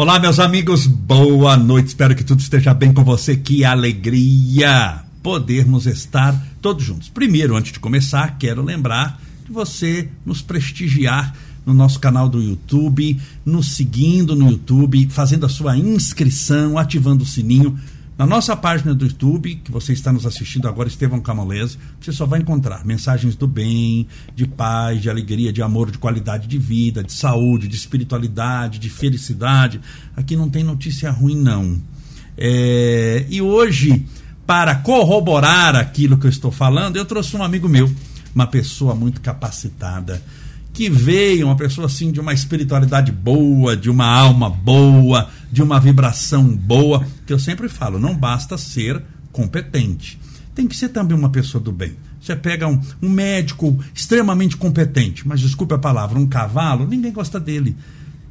Olá, meus amigos, boa noite. Espero que tudo esteja bem com você. Que alegria podermos estar todos juntos. Primeiro, antes de começar, quero lembrar de você nos prestigiar no nosso canal do YouTube, nos seguindo no YouTube, fazendo a sua inscrição, ativando o sininho na nossa página do YouTube, que você está nos assistindo agora, Estevão Camolese, você só vai encontrar mensagens do bem, de paz, de alegria, de amor, de qualidade de vida, de saúde, de espiritualidade, de felicidade. Aqui não tem notícia ruim, não. É... E hoje, para corroborar aquilo que eu estou falando, eu trouxe um amigo meu, uma pessoa muito capacitada que veio uma pessoa assim de uma espiritualidade boa, de uma alma boa, de uma vibração boa, que eu sempre falo, não basta ser competente. Tem que ser também uma pessoa do bem. Você pega um, um médico extremamente competente, mas desculpe a palavra, um cavalo, ninguém gosta dele.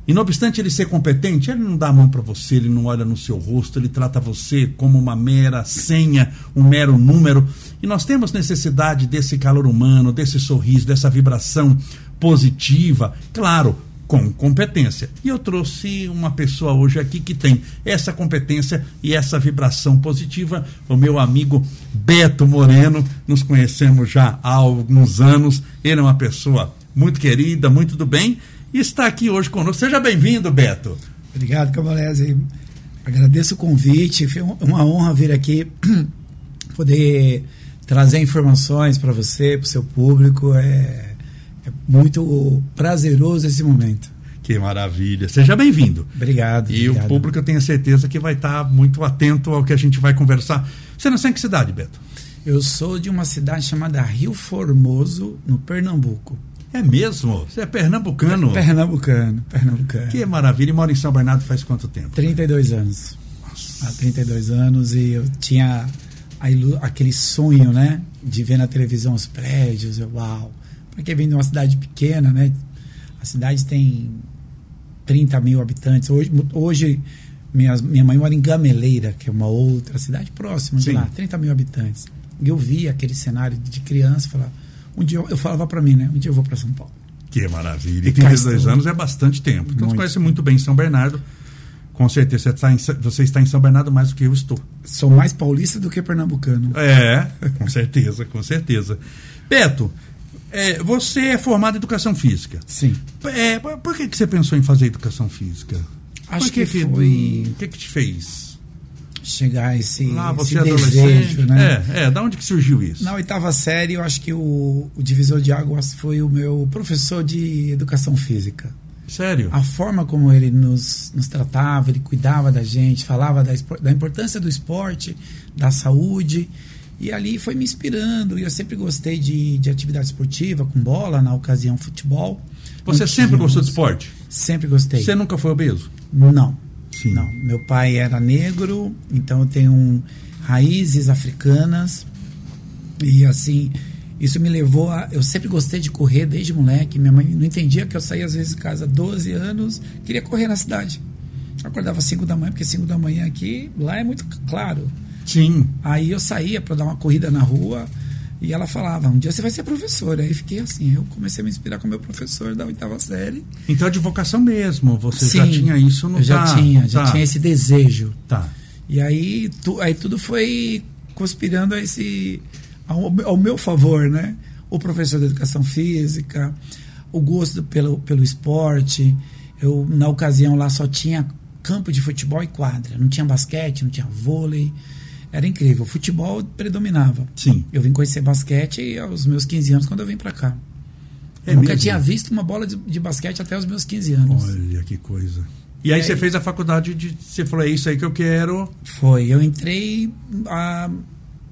E não obstante ele ser competente, ele não dá a mão para você, ele não olha no seu rosto, ele trata você como uma mera senha, um mero número. E nós temos necessidade desse calor humano, desse sorriso, dessa vibração positiva, claro, com competência. E eu trouxe uma pessoa hoje aqui que tem essa competência e essa vibração positiva, o meu amigo Beto Moreno. Nos conhecemos já há alguns anos. Ele é uma pessoa muito querida, muito do bem e está aqui hoje conosco. Seja bem-vindo, Beto. Obrigado, Cavalese. Agradeço o convite. Foi uma honra vir aqui poder trazer informações para você, para o seu público. É é muito prazeroso esse momento. Que maravilha. Seja bem-vindo. Obrigado. E obrigado. o público eu tenho certeza que vai estar muito atento ao que a gente vai conversar. Você nasceu em que cidade, Beto? Eu sou de uma cidade chamada Rio Formoso, no Pernambuco. É mesmo? Você é pernambucano? Pernambucano, pernambucano. Que maravilha. E mora em São Bernardo faz quanto tempo? 32 anos. Nossa. Há 32 anos e eu tinha aquele sonho, né? De ver na televisão os prédios. Eu, uau, porque vem de uma cidade pequena, né? A cidade tem 30 mil habitantes. Hoje, hoje minha, minha mãe mora em Gameleira, que é uma outra cidade próxima Sim. de lá, 30 mil habitantes. E eu vi aquele cenário de criança, falar, um dia eu, eu falava para mim, né? Um dia eu vou para São Paulo. Que maravilha. E 32 anos é bastante tempo. Então muito. você conhece muito bem São Bernardo. Com certeza, você está, em, você está em São Bernardo mais do que eu estou. Sou mais paulista do que pernambucano. É, com certeza, com certeza. Beto, é, você é formado em educação física. Sim. É, por que, que você pensou em fazer educação física? Acho que, que foi. O que, que te fez? Chegar a esse, Lá, você esse desejo, né? É, é, da onde que surgiu isso? Na oitava série, eu acho que o, o divisor de águas foi o meu professor de educação física. Sério? A forma como ele nos, nos tratava, ele cuidava da gente, falava da, da importância do esporte, da saúde e ali foi me inspirando. E eu sempre gostei de, de atividade esportiva, com bola, na ocasião futebol. Você sempre gostou de esporte? Sempre gostei. Você nunca foi obeso? Não. Sim. Não. Meu pai era negro, então eu tenho um, raízes africanas. E assim, isso me levou a. Eu sempre gostei de correr desde moleque. Minha mãe não entendia que eu saía às vezes de casa 12 anos, queria correr na cidade. Eu acordava às 5 da manhã, porque 5 da manhã aqui, lá é muito claro. Sim. Aí eu saía para dar uma corrida na rua e ela falava: um dia você vai ser professora. Aí fiquei assim, eu comecei a me inspirar com o meu professor da oitava série. Então é de vocação mesmo, você Sim, já tinha isso no Eu já tá, tinha, já tá. tinha esse desejo. Tá. E aí, tu, aí tudo foi conspirando a esse, ao, ao meu favor, né? O professor de educação física, o gosto pelo, pelo esporte. Eu, na ocasião lá, só tinha campo de futebol e quadra. Não tinha basquete, não tinha vôlei era incrível. O futebol predominava. Sim. Eu vim conhecer basquete aos meus 15 anos, quando eu vim para cá. É nunca mesmo? tinha visto uma bola de, de, basquete até os meus 15 anos. Olha que coisa. E aí, você fez a faculdade de. Você falou, é isso aí que eu quero. Foi. Eu entrei. A,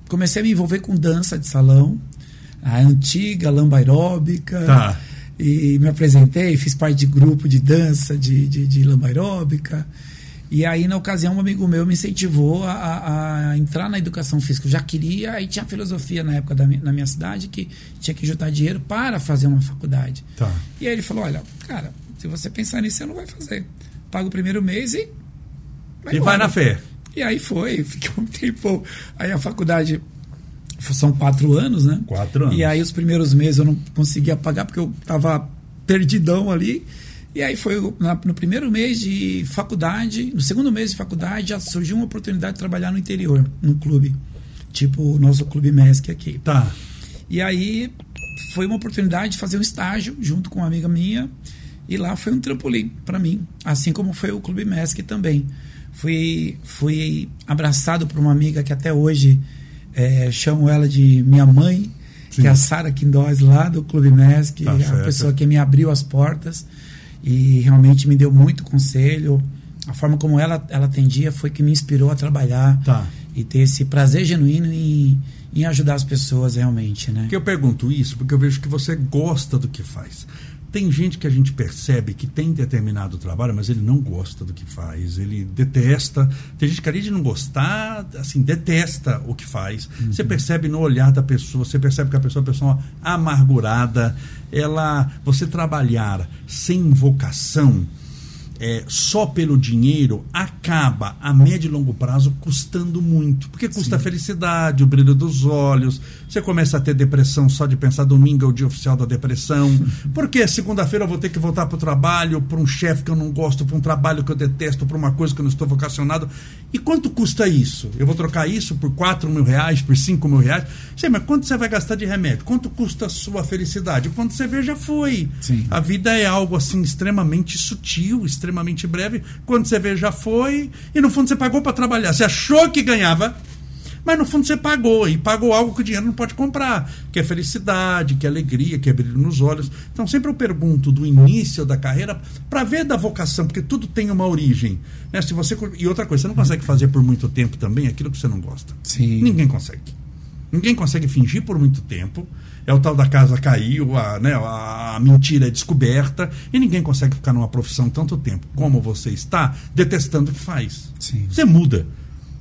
comecei a me envolver com dança de salão, a antiga lamba aeróbica. Tá. E me apresentei, fiz parte de grupo de dança de, de, de lamba aeróbica. E aí, na ocasião, um amigo meu me incentivou a, a entrar na educação física. Eu já queria, aí tinha filosofia na época da minha, na minha cidade que tinha que juntar dinheiro para fazer uma faculdade. Tá. E aí ele falou: Olha, cara, se você pensar nisso, você não vai fazer. Paga o primeiro mês e. Vai e vai na fé. E aí foi, fiquei um tempo. Aí a faculdade são quatro anos, né? Quatro anos. E aí os primeiros meses eu não conseguia pagar porque eu estava perdidão ali. E aí foi no primeiro mês de faculdade, no segundo mês de faculdade, já surgiu uma oportunidade de trabalhar no interior, num clube. Tipo o nosso clube MESC aqui. Tá. E aí foi uma oportunidade de fazer um estágio junto com uma amiga minha. E lá foi um trampolim para mim, assim como foi o Clube MESC também. Fui, fui abraçado por uma amiga que até hoje é, chamo ela de minha mãe, Sim. que é a Sara Quindós, lá do Clube MESC, tá a pessoa que me abriu as portas e realmente me deu muito conselho. A forma como ela, ela atendia foi que me inspirou a trabalhar tá. e ter esse prazer genuíno em, em ajudar as pessoas realmente, né? Que eu pergunto isso porque eu vejo que você gosta do que faz. Tem gente que a gente percebe que tem determinado trabalho, mas ele não gosta do que faz, ele detesta. Tem gente que além de não gostar, assim, detesta o que faz. Uhum. Você percebe no olhar da pessoa, você percebe que a pessoa é uma pessoa amargurada. Ela, você trabalhar sem vocação, é, só pelo dinheiro acaba a médio e longo prazo custando muito. Porque custa Sim. a felicidade, o brilho dos olhos. Você começa a ter depressão só de pensar domingo é o dia oficial da depressão. Porque segunda-feira eu vou ter que voltar para o trabalho, para um chefe que eu não gosto, para um trabalho que eu detesto, para uma coisa que eu não estou vocacionado. E quanto custa isso? Eu vou trocar isso por 4 mil reais, por 5 mil reais? Sei, mas quanto você vai gastar de remédio? Quanto custa a sua felicidade? Quando você vê, já foi. Sim. A vida é algo assim extremamente sutil, extremamente breve. Quando você vê, já foi. E no fundo você pagou para trabalhar. Você achou que ganhava mas no fundo você pagou, e pagou algo que o dinheiro não pode comprar, que é felicidade, que é alegria, que é brilho nos olhos. Então sempre eu pergunto do início da carreira para ver da vocação, porque tudo tem uma origem. Né? Se você, e outra coisa, você não consegue fazer por muito tempo também aquilo que você não gosta. Sim. Ninguém consegue. Ninguém consegue fingir por muito tempo. É o tal da casa caiu, a, né, a mentira é descoberta, e ninguém consegue ficar numa profissão tanto tempo como você está, detestando o que faz. Sim. Você muda.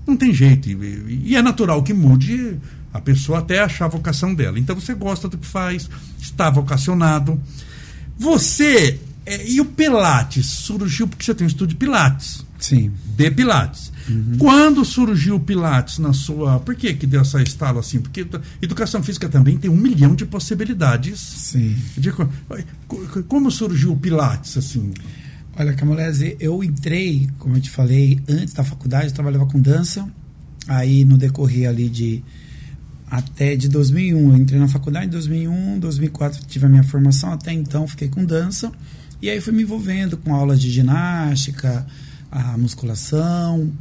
Não tem jeito. E, e é natural que mude a pessoa até achar a vocação dela. Então você gosta do que faz, está vocacionado. Você. É, e o Pilates surgiu porque você tem um estúdio de Pilates. Sim. De Pilates. Uhum. Quando surgiu o Pilates na sua. Por que, que deu essa estalo assim? Porque educação física também tem um milhão de possibilidades. Sim. De, como surgiu o Pilates, assim? Olha, Camolese, eu entrei, como eu te falei, antes da faculdade, eu trabalhava com dança. Aí, no decorrer ali de até de 2001, eu entrei na faculdade em 2001, 2004 tive a minha formação, até então fiquei com dança. E aí fui me envolvendo com aulas de ginástica, a musculação.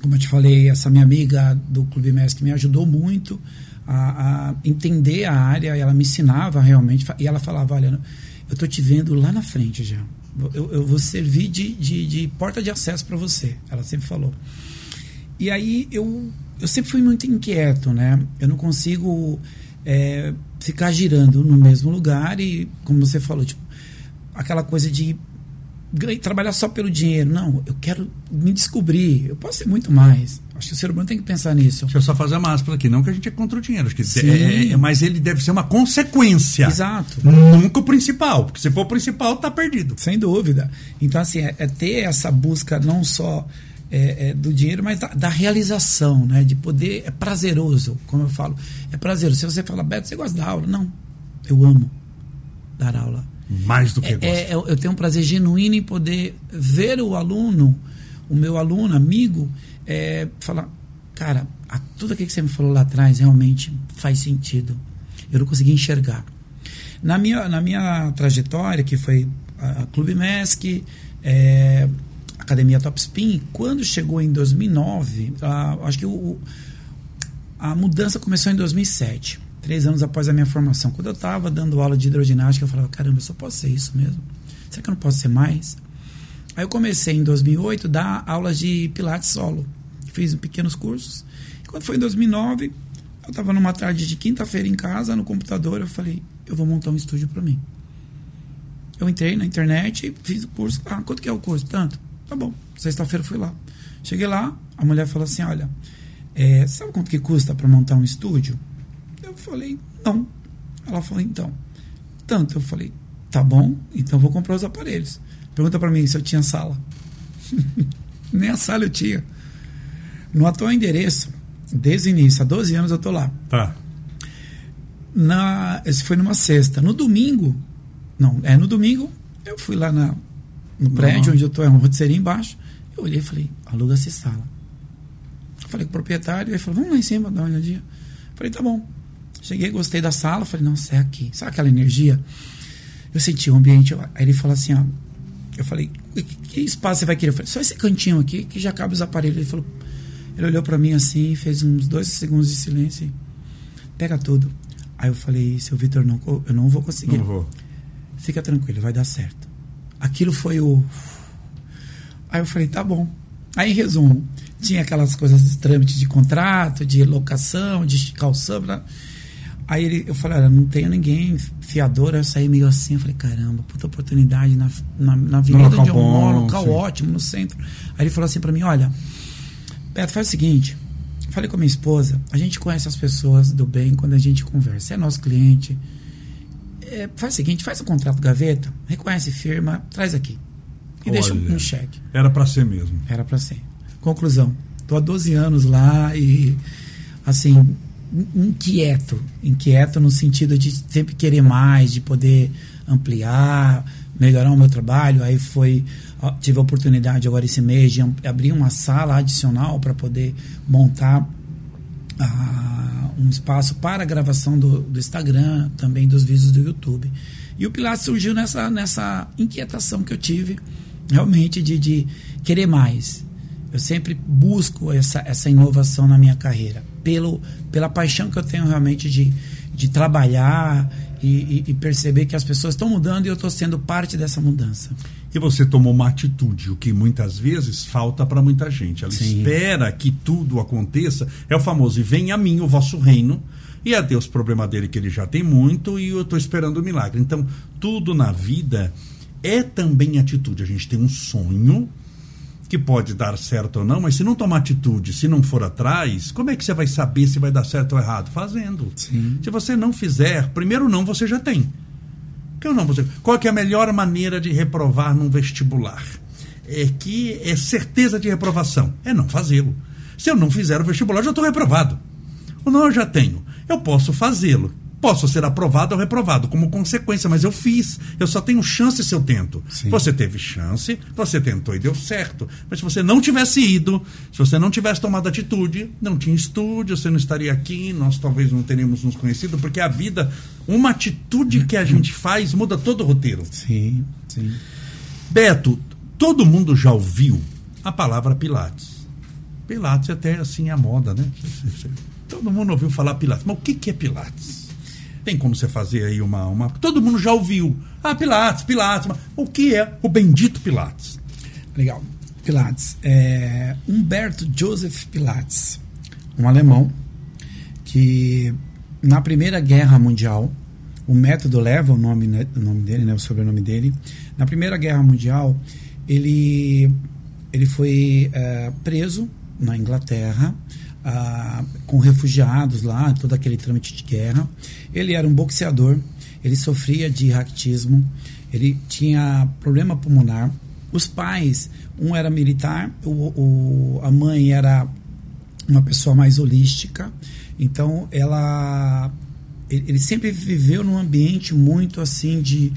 Como eu te falei, essa minha amiga do Clube Mestre me ajudou muito a, a entender a área, ela me ensinava realmente, e ela falava, olha, eu estou te vendo lá na frente já eu, eu vou servir de, de, de porta de acesso para você. Ela sempre falou. E aí eu, eu sempre fui muito inquieto, né? Eu não consigo é, ficar girando no mesmo lugar e, como você falou, tipo, aquela coisa de trabalhar só pelo dinheiro. Não, eu quero me descobrir. Eu posso ser muito mais. Acho que o ser humano tem que pensar nisso. Deixa eu só fazer a máscara aqui. Não que a gente é contra o dinheiro. Acho que é, é, mas ele deve ser uma consequência. Exato. Nunca o principal. Porque se for o principal, tá perdido. Sem dúvida. Então, assim, é, é ter essa busca não só é, é, do dinheiro, mas da, da, realização, né? De poder. É prazeroso, como eu falo. É prazeroso. Se você fala, Beto, você gosta da aula? Não. Eu amo dar aula mais do que é, é, eu tenho um prazer genuíno em poder ver o aluno, o meu aluno, amigo, é, falar, cara, a, tudo aquilo que você me falou lá atrás realmente faz sentido. Eu não consegui enxergar. Na minha, na minha trajetória, que foi a, a Clube MESC, é, Academia Top Spin, quando chegou em 2009, a, acho que o, a mudança começou em 2007 três anos após a minha formação. Quando eu estava dando aula de hidroginástica, eu falava, caramba, eu só posso ser isso mesmo? Será que eu não posso ser mais? Aí eu comecei em 2008 a dar aulas de pilates solo. Fiz pequenos cursos. E quando foi em 2009, eu estava numa tarde de quinta-feira em casa, no computador, eu falei, eu vou montar um estúdio para mim. Eu entrei na internet, fiz o curso. Ah, quanto que é o curso? Tanto. Tá bom. Sexta-feira fui lá. Cheguei lá, a mulher falou assim, olha, é, sabe quanto que custa para montar um estúdio? Falei, não. Ela falou, então. Tanto. Eu falei, tá bom, então vou comprar os aparelhos. Pergunta para mim se eu tinha sala. Nem a sala eu tinha. No atual endereço, desde o início, há 12 anos eu tô lá. Tá. Na, esse foi numa sexta. No domingo, não, é no domingo, Eu fui lá na, no prédio onde eu tô, é uma rotisseria embaixo. Eu olhei e falei, aluga-se sala. Eu falei com o proprietário, ele falou, vamos lá em cima, dar uma olhadinha. Eu falei, tá bom. Cheguei, gostei da sala, falei, nossa, é aqui. Sabe aquela energia? Eu senti o ambiente. Aí ele falou assim, ó. Eu falei, que espaço você vai querer? Eu falei, só esse cantinho aqui que já cabe os aparelhos. Ele falou, ele olhou para mim assim, fez uns dois segundos de silêncio. Pega tudo. Aí eu falei, seu Vitor, não, eu não vou conseguir. Não vou. Fica tranquilo, vai dar certo. Aquilo foi o. Aí eu falei, tá bom. Aí, em resumo, tinha aquelas coisas de trâmite de contrato, de locação, de calção. Blá. Aí ele, eu falei, olha, não tenho ninguém fiador. Eu saí meio assim, eu falei, caramba, puta oportunidade na, na, na avenida onde eu moro, local sim. ótimo, no centro. Aí ele falou assim para mim, olha, Beto, faz o seguinte, falei com a minha esposa, a gente conhece as pessoas do bem quando a gente conversa. É nosso cliente. É, faz o seguinte, faz o contrato gaveta, reconhece firma, traz aqui. E Olha, deixa um cheque. Era para ser mesmo. Era para ser. Conclusão, tô há 12 anos lá e assim, inquieto, inquieto no sentido de sempre querer mais, de poder ampliar, melhorar o meu trabalho. Aí foi tive a oportunidade agora esse mês de abrir uma sala adicional para poder montar uh, um espaço para a gravação do, do, Instagram, também dos vídeos do YouTube. E o Pilates surgiu nessa, nessa inquietação que eu tive, realmente, de, de querer mais. Eu sempre busco essa, essa inovação na minha carreira, pelo, pela paixão que eu tenho realmente de, de trabalhar e, e, e perceber que as pessoas estão mudando e eu estou sendo parte dessa mudança. E você tomou uma atitude, o que muitas vezes falta para muita gente. Ela Sim. espera que tudo aconteça. É o famoso: e vem a mim o vosso reino. E a Deus, problema dele que ele já tem muito e eu estou esperando o milagre. Então, tudo na vida é também atitude. A gente tem um sonho que pode dar certo ou não, mas se não tomar atitude, se não for atrás, como é que você vai saber se vai dar certo ou errado? Fazendo. Sim. Se você não fizer, primeiro não você já tem. Que não você. Qual é a melhor maneira de reprovar num vestibular? É que é certeza de reprovação. É não fazê-lo. Se eu não fizer o vestibular, já estou reprovado. Ou não, eu já tenho. Eu posso fazê-lo. Posso ser aprovado ou reprovado como consequência, mas eu fiz. Eu só tenho chance se eu tento. Sim. Você teve chance, você tentou e deu certo. Mas se você não tivesse ido, se você não tivesse tomado atitude, não tinha estúdio, você não estaria aqui, nós talvez não teríamos nos conhecido, porque a vida, uma atitude que a gente faz muda todo o roteiro. Sim, sim. Beto, todo mundo já ouviu a palavra Pilates. Pilates é até assim a moda, né? Todo mundo ouviu falar Pilates. Mas o que, que é Pilates? Tem como você fazer aí uma, uma. Todo mundo já ouviu. Ah, Pilates, Pilates. O que é o bendito Pilates? Legal. Pilates. É Humberto Joseph Pilates, um alemão que na Primeira Guerra Mundial, o método leva o nome, né, o nome dele, né, o sobrenome dele. Na Primeira Guerra Mundial, ele, ele foi é, preso na Inglaterra ah, com refugiados lá, todo aquele trâmite de guerra. Ele era um boxeador, ele sofria de raquitismo, ele tinha problema pulmonar. Os pais, um era militar, o, o, a mãe era uma pessoa mais holística, então ela ele sempre viveu num ambiente muito assim de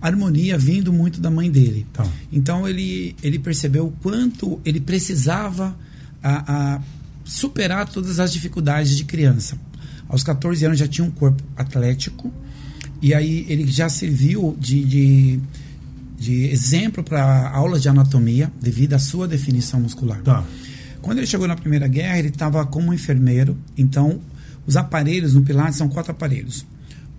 harmonia vindo muito da mãe dele. Tá. Então ele, ele percebeu o quanto ele precisava a, a superar todas as dificuldades de criança. Aos 14 anos já tinha um corpo atlético e aí ele já serviu de, de, de exemplo para aulas de anatomia devido à sua definição muscular. Tá. Quando ele chegou na Primeira Guerra, ele estava como enfermeiro, então os aparelhos no Pilates são quatro aparelhos.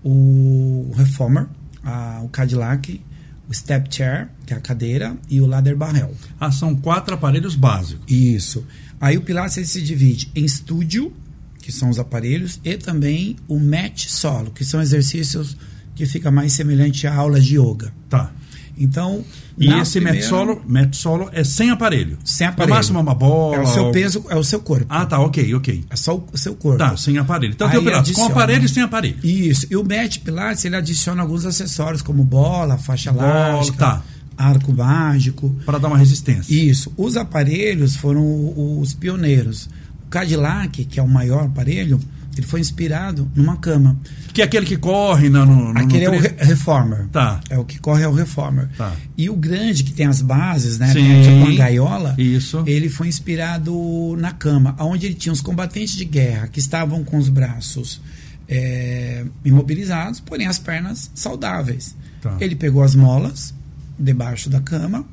O Reformer, a, o Cadillac, o Step Chair, que é a cadeira, e o Ladder Barrel. Ah, são quatro aparelhos básicos. Isso. Aí o Pilates ele se divide em estúdio, que são os aparelhos, e também o mat solo, que são exercícios que fica mais semelhante a aula de yoga. Tá. Então, e esse primeira... solo, mat solo é sem aparelho. Sem aparelho. No máximo é uma bola. É o seu peso, é o seu corpo. Ah, tá, ok, ok. É só o seu corpo. Tá, sem aparelho. Então Aí tem o Pilates adiciona... com aparelho e sem aparelho. Isso. E o mat Pilates, ele adiciona alguns acessórios, como bola, faixa bola, elástica. Tá arco mágico. Para dar uma resistência. Isso. Os aparelhos foram os pioneiros. O Cadillac, que é o maior aparelho, ele foi inspirado numa cama. Que é aquele que corre no. no aquele no é o re Reformer. Tá. É o que corre é o Reformer. Tá. E o grande, que tem as bases, né? Sim. Tipo uma gaiola. Isso. Ele foi inspirado na cama, onde ele tinha os combatentes de guerra que estavam com os braços é, imobilizados, porém as pernas saudáveis. Tá. Ele pegou as molas debaixo da cama,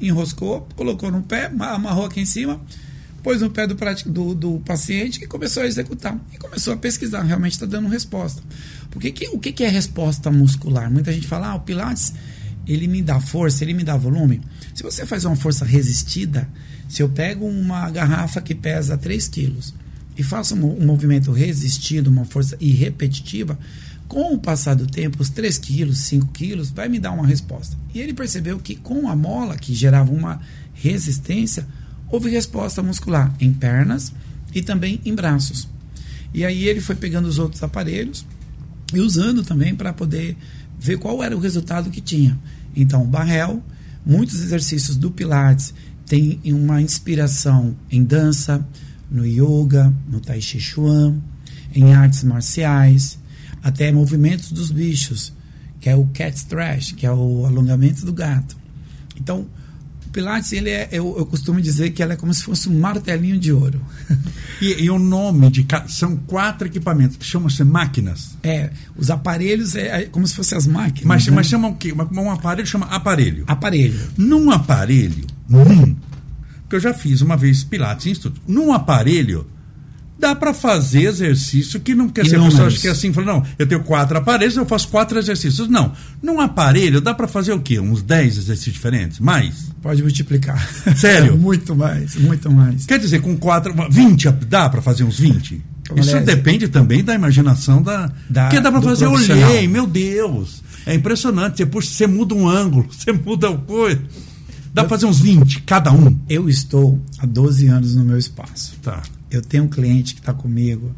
enroscou, colocou no pé, amarrou aqui em cima, pôs no pé do, do, do paciente e começou a executar. E começou a pesquisar, realmente está dando resposta. Porque que, o que, que é resposta muscular? Muita gente fala, ah, o Pilates ele me dá força, ele me dá volume. Se você faz uma força resistida, se eu pego uma garrafa que pesa 3 quilos e faço um, um movimento resistido, uma força e repetitiva, com o passar do tempo, os 3 quilos, 5 quilos, vai me dar uma resposta. E ele percebeu que com a mola, que gerava uma resistência, houve resposta muscular em pernas e também em braços. E aí ele foi pegando os outros aparelhos e usando também para poder ver qual era o resultado que tinha. Então, Barrel, muitos exercícios do Pilates têm uma inspiração em dança, no yoga, no Tai Chi Chuan, em artes marciais, até movimentos dos bichos, que é o cat stretch, que é o alongamento do gato. Então, o Pilates, ele é, eu, eu costumo dizer que ela é como se fosse um martelinho de ouro. E, e o nome de são quatro equipamentos que chamam-se máquinas. É, os aparelhos é, é como se fossem as máquinas. Mas, né? mas chamam o quê? Um aparelho chama aparelho. Aparelho. Num aparelho, num, porque eu já fiz uma vez Pilates estudo. Num aparelho, dá para fazer exercício que não quer dizer, a pessoa acha que é assim, fala, não, eu tenho quatro aparelhos, eu faço quatro exercícios. Não. Num aparelho dá para fazer o quê? Uns dez exercícios diferentes? Mais? Pode multiplicar. Sério? muito mais, muito mais. Quer dizer, com quatro, 20 dá para fazer uns 20? Isso Aliás, depende também da imaginação da. da porque dá para fazer, eu olhei, meu Deus. É impressionante. Você, puxa, você muda um ângulo, você muda o coisa. Dá para fazer uns 20 cada um. Eu estou há 12 anos no meu espaço. Tá. Eu tenho um cliente que está comigo.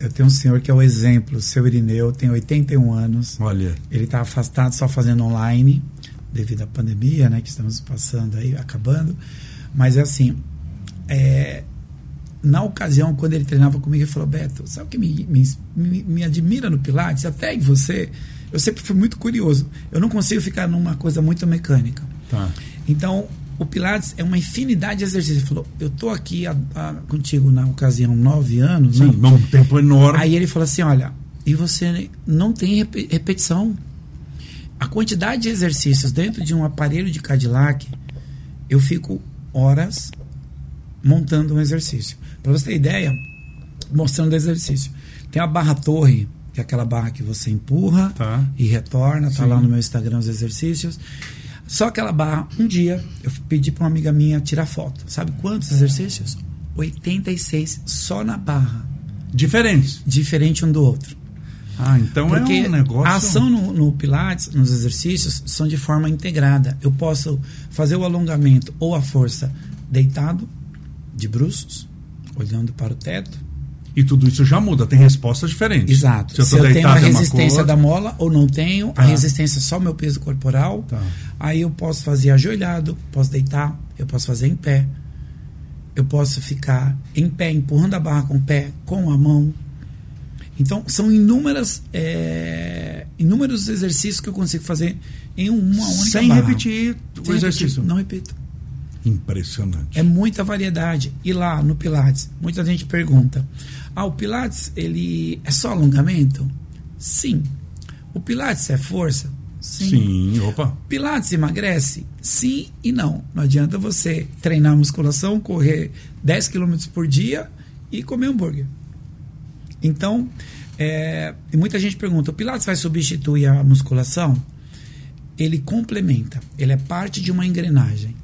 Eu tenho um senhor que é o exemplo, o seu Irineu, tem 81 anos. Olha. Ele está afastado, só fazendo online, devido à pandemia, né, que estamos passando aí, acabando. Mas é assim, é, na ocasião, quando ele treinava comigo, ele falou: Beto, sabe o que me, me, me, admira no Pilates? Até em você, eu sempre fui muito curioso. Eu não consigo ficar numa coisa muito mecânica. Tá. Então, o Pilates é uma infinidade de exercícios. Ele falou, eu tô aqui a, a, contigo na ocasião nove anos. Sim, né? um tempo enorme. Aí ele falou assim, olha, e você não tem rep repetição. A quantidade de exercícios dentro de um aparelho de Cadillac, eu fico horas montando um exercício. Para você ter ideia, mostrando o exercício. Tem a barra torre, que é aquela barra que você empurra tá. e retorna, tá Sim. lá no meu Instagram os exercícios. Só aquela barra, um dia, eu pedi para uma amiga minha tirar foto. Sabe quantos exercícios? 86 só na barra. Diferentes? Diferente um do outro. Ah, então Porque é um negócio. A ação no, no Pilates, nos exercícios, são de forma integrada. Eu posso fazer o alongamento ou a força deitado, de bruços, olhando para o teto, e tudo isso já muda, tem respostas diferentes. Exato. Se eu, Se eu tenho a resistência da mola ou não tenho, tá. a resistência é só meu peso corporal, tá. aí eu posso fazer ajoelhado, posso deitar, eu posso fazer em pé. Eu posso ficar em pé, empurrando a barra com o pé, com a mão. Então, são inúmeras, é, inúmeros exercícios que eu consigo fazer em uma única Sem barra. repetir o Sem exercício. Repetir, não repito. Impressionante. É muita variedade. E lá no Pilates, muita gente pergunta: ah, o Pilates ele é só alongamento? Sim. O Pilates é força? Sim. Sim, opa. Pilates emagrece? Sim e não. Não adianta você treinar musculação, correr 10 km por dia e comer hambúrguer. Então, é, muita gente pergunta: o Pilates vai substituir a musculação? Ele complementa, ele é parte de uma engrenagem.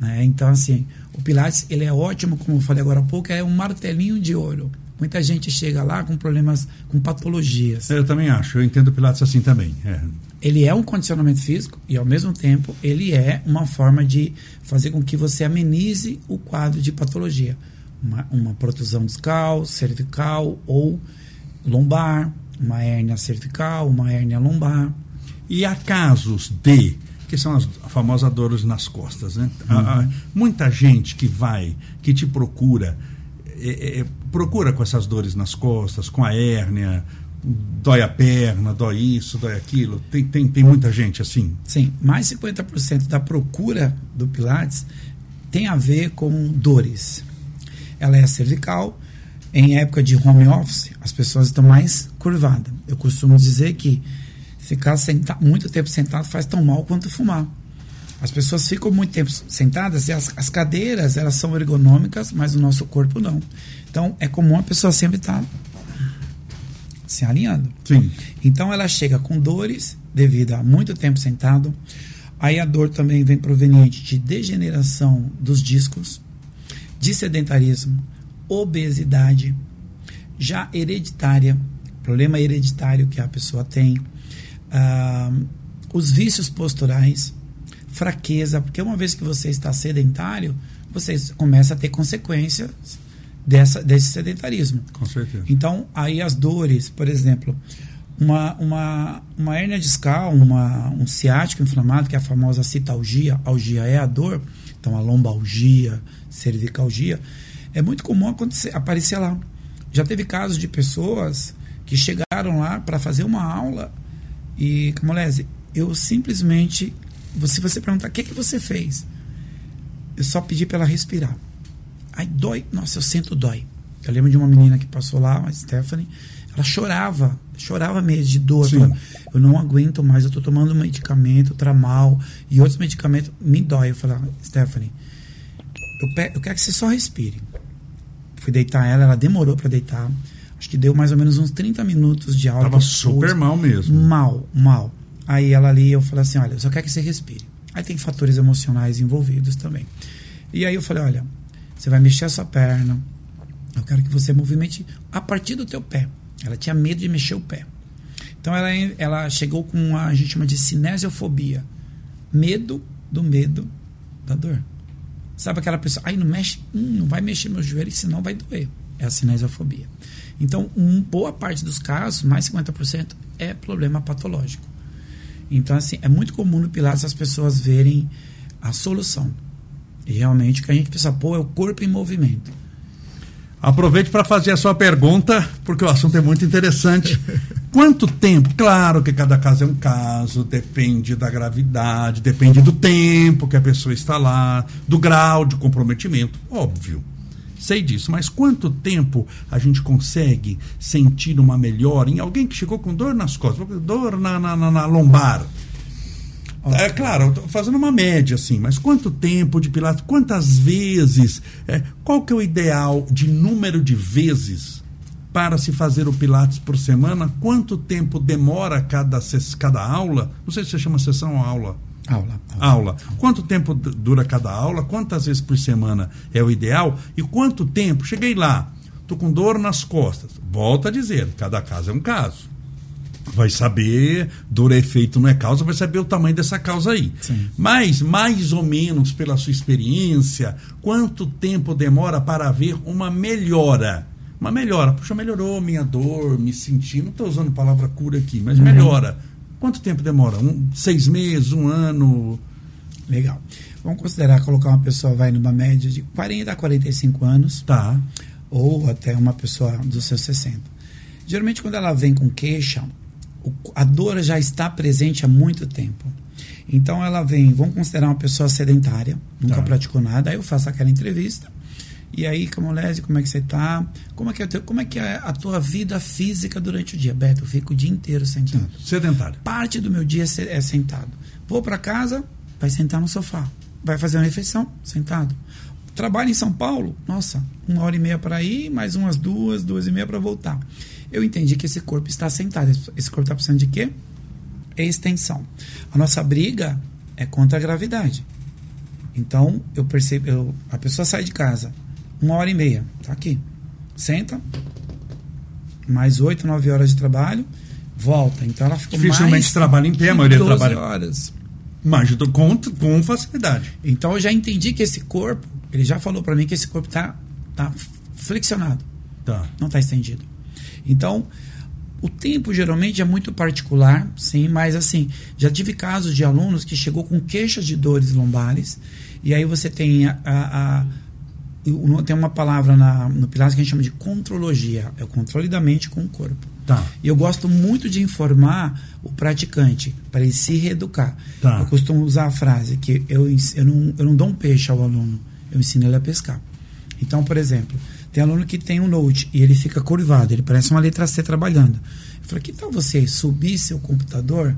Né? Então, assim, o Pilates ele é ótimo, como eu falei agora há pouco, é um martelinho de ouro. Muita gente chega lá com problemas, com patologias. Eu também acho, eu entendo o Pilates assim também. É. Ele é um condicionamento físico e, ao mesmo tempo, ele é uma forma de fazer com que você amenize o quadro de patologia. Uma, uma protusão discal, cervical ou lombar, uma hérnia cervical, uma hérnia lombar. E há casos de que são as famosas dores nas costas. Né? Uhum. Muita gente que vai, que te procura, é, é, procura com essas dores nas costas, com a hérnia, dói a perna, dói isso, dói aquilo. Tem, tem, tem muita gente assim? Sim, mais 50% da procura do Pilates tem a ver com dores. Ela é cervical. Em época de home office, as pessoas estão mais curvadas. Eu costumo dizer que ficar senta muito tempo sentado faz tão mal quanto fumar. As pessoas ficam muito tempo sentadas e as, as cadeiras elas são ergonômicas, mas o nosso corpo não. Então é comum a pessoa sempre estar tá se alinhando. Sim. Então ela chega com dores devido a muito tempo sentado. Aí a dor também vem proveniente de degeneração dos discos, de sedentarismo, obesidade, já hereditária, problema hereditário que a pessoa tem, uh, os vícios posturais, fraqueza, porque uma vez que você está sedentário, você começa a ter consequências dessa, desse sedentarismo. Com certeza. Então, aí as dores, por exemplo, uma, uma, uma hérnia discal, uma, um ciático inflamado, que é a famosa citalgia, algia é a dor, então a lombalgia, cervicalgia, é muito comum acontecer, aparecer lá. Já teve casos de pessoas que chegaram lá para fazer uma aula e, Camolese, eu simplesmente, se você perguntar o que, que você fez, eu só pedi para ela respirar. Aí dói, nossa, eu sinto dói. Eu lembro de uma menina que passou lá, a Stephanie, ela chorava, chorava mesmo de dor. Falava, eu não aguento mais, eu estou tomando medicamento, tramal e outros medicamentos, me dói. Eu falei, Stephanie, eu, eu quero que você só respire. Fui deitar ela, ela demorou para deitar. Acho que deu mais ou menos uns 30 minutos de aula. Tava super mal mesmo. Mal, mal. Aí ela ali, eu falei assim, olha, eu só quero que você respire. Aí tem fatores emocionais envolvidos também. E aí eu falei, olha, você vai mexer a sua perna. Eu quero que você movimente a partir do teu pé. Ela tinha medo de mexer o pé. Então ela, ela chegou com a, a gente chama de cinesiofobia. Medo do medo da dor. Sabe aquela pessoa, aí não mexe, hum, não vai mexer meu joelho, senão vai doer. É a cinesiofobia. Então, um, boa parte dos casos, mais 50%, é problema patológico. Então, assim, é muito comum no Pilates as pessoas verem a solução. E realmente o que a gente precisa pôr é o corpo em movimento. Aproveite para fazer a sua pergunta, porque o assunto é muito interessante. Quanto tempo? Claro que cada caso é um caso, depende da gravidade, depende do tempo que a pessoa está lá, do grau de comprometimento, óbvio. Sei disso, mas quanto tempo a gente consegue sentir uma melhora em alguém que chegou com dor nas costas, dor na, na, na, na lombar? É claro, fazendo uma média assim, mas quanto tempo de Pilates, quantas vezes, é, qual que é o ideal de número de vezes para se fazer o Pilates por semana? Quanto tempo demora cada, cada aula? Não sei se você chama sessão ou aula. Aula, aula. Quanto tempo dura cada aula? Quantas vezes por semana é o ideal? E quanto tempo? Cheguei lá, tô com dor nas costas. Volto a dizer, cada caso é um caso vai saber, dor é efeito não é causa, vai saber o tamanho dessa causa aí. Sim. Mas, mais ou menos pela sua experiência, quanto tempo demora para haver uma melhora? Uma melhora. Puxa, melhorou minha dor, me senti. Não estou usando palavra cura aqui, mas uhum. Quanto tempo demora? Um, seis meses, um ano? Legal. Vamos considerar colocar uma pessoa vai numa média de 40 a 45 anos. Tá. Ou até uma pessoa dos seus 60. Geralmente, quando ela vem com queixa, a dor já está presente há muito tempo. Então ela vem, vamos considerar uma pessoa sedentária, nunca tá. praticou nada, aí eu faço aquela entrevista. E aí, Camolese, como é que você está? Como é que é, teu, como é, que é a tua vida física durante o dia? Beto, eu fico o dia inteiro sentado. Sedentário. Parte do meu dia é sentado. Vou para casa, vai sentar no sofá. Vai fazer uma refeição, sentado. Trabalho em São Paulo, nossa, uma hora e meia para ir, mais umas duas, duas e meia para voltar eu entendi que esse corpo está sentado. Esse corpo está precisando de quê? Extensão. A nossa briga é contra a gravidade. Então, eu percebo, eu, a pessoa sai de casa, uma hora e meia, tá aqui. Senta, mais oito, nove horas de trabalho, volta. Então ela ficou Dificilmente mais trabalha em pé, a maioria trabalha. horas. Mas com, com facilidade. Então eu já entendi que esse corpo, ele já falou para mim que esse corpo está tá flexionado. Tá. Não está estendido. Então, o tempo geralmente é muito particular, sim, mas assim, já tive casos de alunos que chegou com queixas de dores lombares, e aí você tem a, a, tem uma palavra na, no Pilates que a gente chama de contrologia, é o controle da mente com o corpo. Tá. E eu gosto muito de informar o praticante para ele se reeducar. Tá. Eu costumo usar a frase que eu, eu, não, eu não dou um peixe ao aluno, eu ensino ele a pescar. Então, por exemplo, tem aluno que tem um note e ele fica curvado, ele parece uma letra C trabalhando. Eu falei, que tal você subir seu computador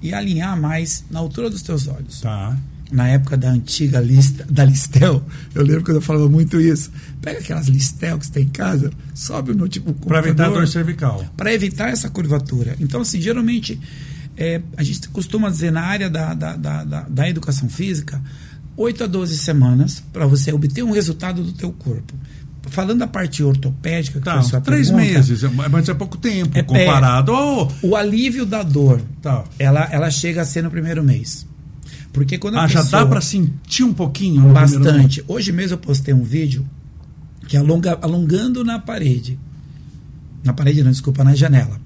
e alinhar mais na altura dos teus olhos? Tá na época da antiga lista, da Listel, eu lembro que eu falava muito isso. Pega aquelas Listel que você tem em casa, sobe o notebook. Para evitar dor cervical. Para evitar essa curvatura. Então, assim, geralmente, é, a gente costuma dizer na área da, da, da, da, da educação física, 8 a 12 semanas para você obter um resultado do teu corpo. Falando da parte ortopédica, que tá, foi a três pergunta, meses, mas é pouco tempo é, comparado. É, oh. O alívio da dor, tá. ela, ela chega a ser no primeiro mês. Porque quando a ah, pessoa... já dá para sentir um pouquinho? Bastante. Hoje mesmo eu postei um vídeo que alonga, alongando na parede. Na parede, não, desculpa, na janela.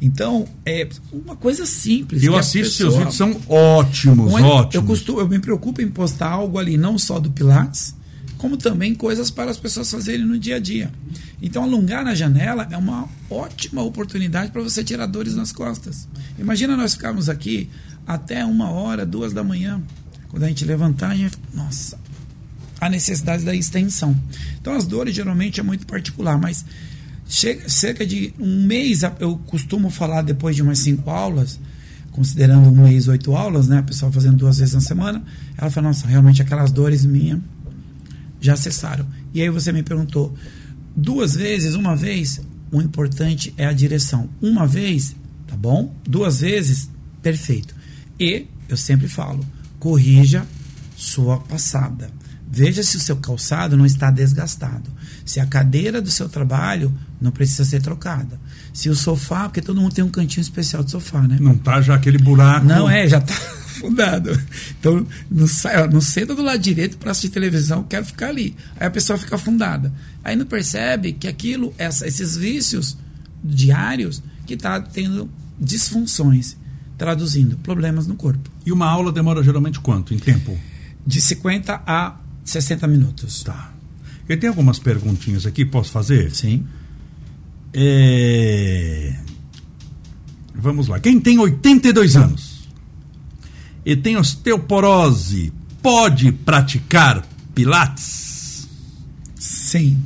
Então, é uma coisa simples. Eu assisto, pessoa, seus vídeos são ótimos, um, ótimos. Eu, costumo, eu me preocupo em postar algo ali, não só do Pilates, como também coisas para as pessoas fazerem no dia a dia. Então, alongar na janela é uma ótima oportunidade para você tirar dores nas costas. Imagina nós ficarmos aqui até uma hora, duas da manhã. Quando a gente levantar, a gente. Nossa, a necessidade da extensão. Então, as dores geralmente é muito particular, mas chega, cerca de um mês, eu costumo falar depois de umas cinco aulas, considerando um mês, oito aulas, né? A pessoa fazendo duas vezes na semana, ela fala: Nossa, realmente aquelas dores minhas já cessaram. E aí você me perguntou: duas vezes, uma vez, o importante é a direção. Uma vez, tá bom? Duas vezes, perfeito. E, eu sempre falo, corrija sua passada. Veja se o seu calçado não está desgastado. Se a cadeira do seu trabalho não precisa ser trocada. Se o sofá, porque todo mundo tem um cantinho especial de sofá, né? Não tá já aquele buraco. Não é, já tá fundado. Então, não, sai, não senta do lado direito para assistir televisão, quero ficar ali. Aí a pessoa fica afundada. Aí não percebe que aquilo, essa, esses vícios diários, que está tendo disfunções. Traduzindo, problemas no corpo. E uma aula demora geralmente quanto em tempo? De 50 a 60 minutos. Tá. Eu tenho algumas perguntinhas aqui, posso fazer? Sim. É... Vamos lá. Quem tem 82 anos e tem osteoporose pode praticar pilates? Sim.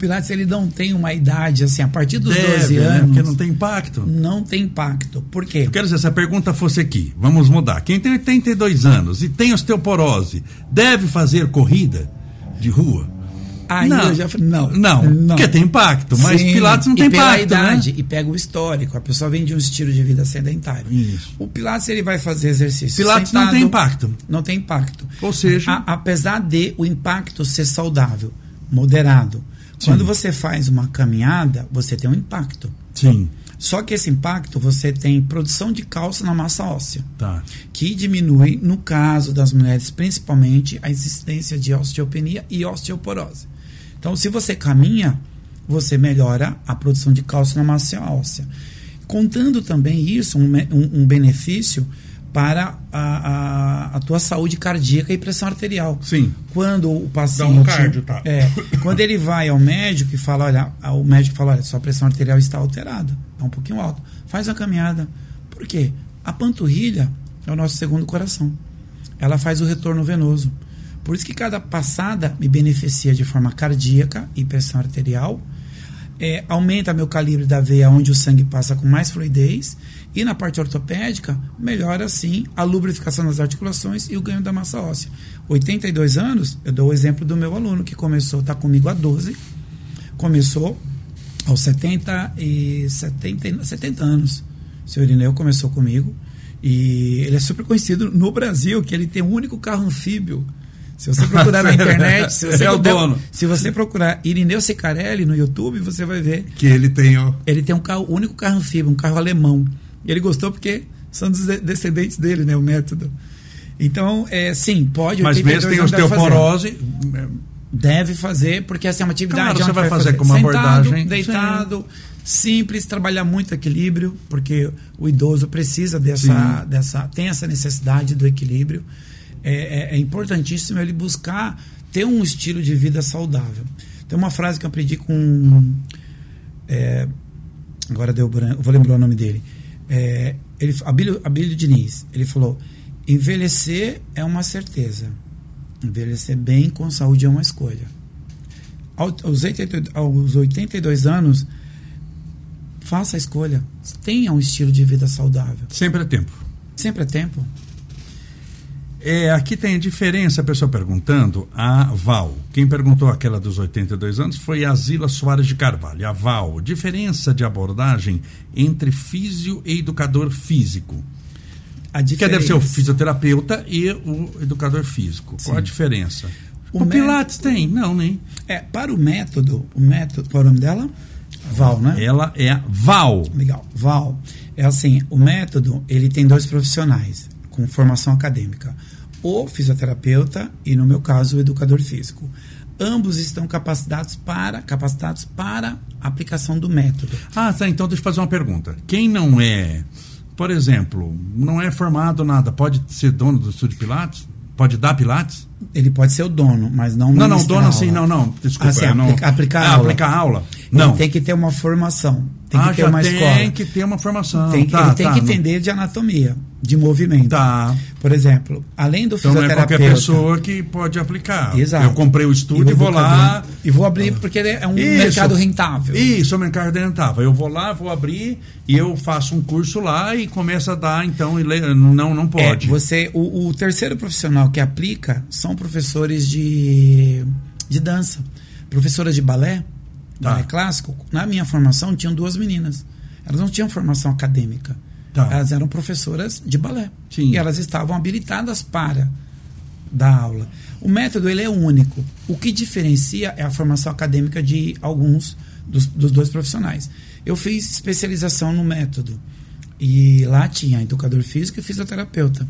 Pilates ele não tem uma idade assim, a partir dos Deve, 12 né? anos. Porque não tem impacto. Não tem impacto. Por quê? Eu quero dizer, se a pergunta fosse aqui, vamos mudar. Quem tem 82 anos e tem osteoporose, deve fazer corrida de rua? Aí não. eu já não, não, não, porque tem impacto, mas Sim, Pilates não e tem pela impacto, idade, né? E pega o histórico, a pessoa vem de um estilo de vida sedentário. Isso. O Pilates ele vai fazer exercício Pilates sentado, não tem impacto. Não tem impacto. Ou seja, a, apesar de o impacto ser saudável, moderado. Sim. Quando você faz uma caminhada, você tem um impacto. Sim. Só que esse impacto você tem produção de cálcio na massa óssea, Tá. que diminui, no caso das mulheres, principalmente a existência de osteopenia e osteoporose. Então, se você caminha, você melhora a produção de cálcio na massa óssea. Contando também isso, um, um, um benefício para a, a, a, tua saúde cardíaca e pressão arterial. Sim. Quando o paciente. Dá um cardio, tá? É, quando ele vai ao médico e fala, olha, o médico fala, olha, sua pressão arterial está alterada, está um pouquinho alta. Faz uma caminhada. Por quê? A panturrilha é o nosso segundo coração. Ela faz o retorno venoso. Por isso que cada passada me beneficia de forma cardíaca e pressão arterial. É, aumenta meu calibre da veia onde o sangue passa com mais fluidez e na parte ortopédica melhora sim a lubrificação das articulações e o ganho da massa óssea. 82 anos, eu dou o exemplo do meu aluno que começou, está comigo há 12, começou aos 70 e 70, 70 anos. O senhor Irineu começou comigo e ele é super conhecido no Brasil que ele tem o único carro anfíbio se você procurar na internet, se você, é o puder, dono. se você procurar Irineu Sicarelli no YouTube, você vai ver que ele tem o ele tem um carro, único carro anfíbio, um carro alemão. E ele gostou porque são dos descendentes dele, né, o método. Então, é, sim, pode. Mas mesmo tem osteoporose, deve fazer porque essa é uma atividade. Claro, você vai fazer, fazer com uma Sentado, abordagem deitado, sim. simples, trabalhar muito equilíbrio, porque o idoso precisa dessa, dessa tem essa necessidade do equilíbrio. É, é, é importantíssimo ele buscar ter um estilo de vida saudável. Tem uma frase que eu aprendi com. É, agora deu branco, vou lembrar o nome dele. É, ele, Abílio, Abílio Diniz. Ele falou: envelhecer é uma certeza, envelhecer bem com saúde é uma escolha. Aos 82, aos 82 anos, faça a escolha. Tenha um estilo de vida saudável. Sempre é tempo. Sempre é tempo. É, aqui tem a diferença, a pessoa perguntando, a Val. Quem perguntou aquela dos 82 anos foi a Zila Soares de Carvalho. A Val, diferença de abordagem entre físio e educador físico. A diferença... Que deve ser o fisioterapeuta e o educador físico. Sim. Qual a diferença? O, o Pilates tem? Não, nem. É, para o método, o método, qual é o nome dela? Val, né? Ela é a Val. Legal. Val. É assim, o método, ele tem dois profissionais com formação acadêmica o fisioterapeuta e, no meu caso, o educador físico. Ambos estão capacitados para, capacitados para aplicação do método. Ah, tá. Então deixa eu fazer uma pergunta. Quem não é, por exemplo, não é formado nada, pode ser dono do estúdio Pilates? Pode dar Pilates? Ele pode ser o dono, mas não Não, não, dono assim, não, não. Desculpa. Assim, não, aplica, aplicar ah, aula. Aplicar aula. Não. Ele tem que ter uma formação. Tem ah, que ter uma tem escola. Tem que ter uma formação. Tem, tá, ele tem tá, que entender de anatomia, de movimento. Tá. Por exemplo, além do então fisioterapeuta. Não é qualquer pessoa que pode aplicar. Exato. Eu comprei o estúdio e vou, lá. E vou abrir porque é um Isso. mercado rentável. Isso, é um mercado rentável. Eu vou lá, vou abrir e eu faço um curso lá e começa a dar, então, não, não pode. É, você, o, o terceiro profissional que aplica são professores de, de dança. Professoras de balé tá. balé clássico, na minha formação tinham duas meninas. Elas não tinham formação acadêmica. Tá. Elas eram professoras de balé. Sim. E elas estavam habilitadas para dar aula. O método ele é único. O que diferencia é a formação acadêmica de alguns dos, dos dois profissionais. Eu fiz especialização no método. E lá tinha educador físico e fisioterapeuta.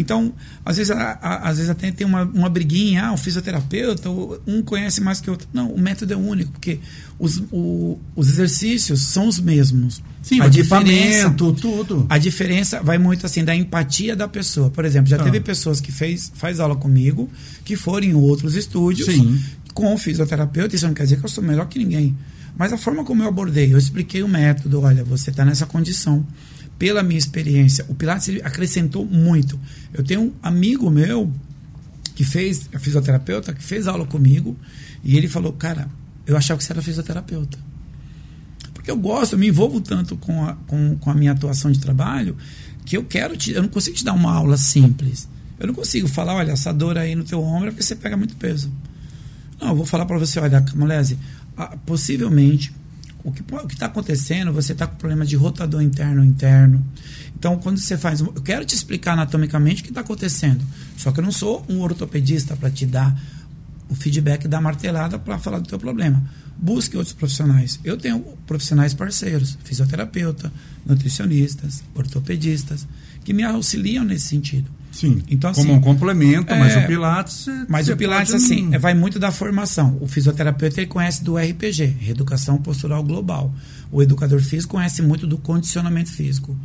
Então, às vezes, a, a, às vezes até tem uma, uma briguinha, ah, o fisioterapeuta, um conhece mais que o outro. Não, o método é único, porque os, o, os exercícios são os mesmos. Sim, a diferença, tudo. A diferença vai muito assim da empatia da pessoa. Por exemplo, já ah. teve pessoas que fez, faz aula comigo, que foram em outros estúdios Sim. com o fisioterapeuta, isso não quer dizer que eu sou melhor que ninguém. Mas a forma como eu abordei, eu expliquei o método, olha, você está nessa condição pela minha experiência, o Pilates acrescentou muito. Eu tenho um amigo meu que fez, fisioterapeuta, que fez aula comigo, e ele falou, cara, eu achava que você era fisioterapeuta. Porque eu gosto, eu me envolvo tanto com a, com, com a minha atuação de trabalho, que eu quero te, eu não consigo te dar uma aula simples. Eu não consigo falar, olha, essa dor aí no teu ombro é porque você pega muito peso. Não, eu vou falar para você, olha, Camolese, possivelmente o que está acontecendo, você está com problema de rotador interno interno. Então, quando você faz. Eu quero te explicar anatomicamente o que está acontecendo. Só que eu não sou um ortopedista para te dar o feedback da martelada para falar do teu problema. Busque outros profissionais. Eu tenho profissionais parceiros, fisioterapeuta, nutricionistas, ortopedistas, que me auxiliam nesse sentido. Sim. Então, assim, como um complemento, é, mas o Pilates. Mas o Pilates, pode... assim, vai muito da formação. O fisioterapeuta ele conhece do RPG, Reeducação Postural Global. O educador físico conhece muito do condicionamento físico.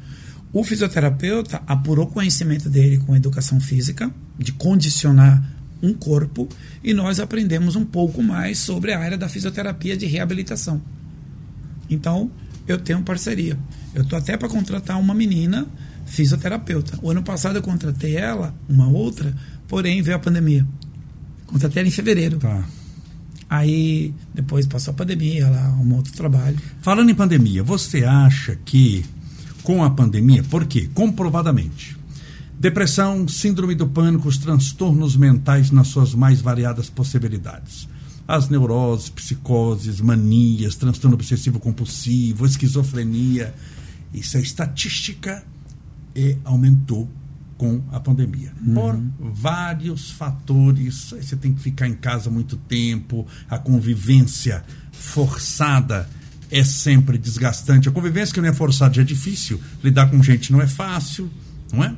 O fisioterapeuta apurou conhecimento dele com a educação física, de condicionar um corpo, e nós aprendemos um pouco mais sobre a área da fisioterapia de reabilitação. Então, eu tenho parceria. Eu estou até para contratar uma menina fisioterapeuta. O ano passado eu contratei ela, uma outra, porém veio a pandemia. Contratei ela em fevereiro. Tá. Aí depois passou a pandemia, ela arrumou outro trabalho. Falando em pandemia, você acha que com a pandemia, por quê? Comprovadamente. Depressão, síndrome do pânico, os transtornos mentais nas suas mais variadas possibilidades. As neuroses, psicoses, manias, transtorno obsessivo compulsivo, esquizofrenia. Isso é estatística e aumentou com a pandemia. Uhum. Por vários fatores. Você tem que ficar em casa muito tempo, a convivência forçada é sempre desgastante. A convivência que não é forçada já é difícil, lidar com gente não é fácil, não é?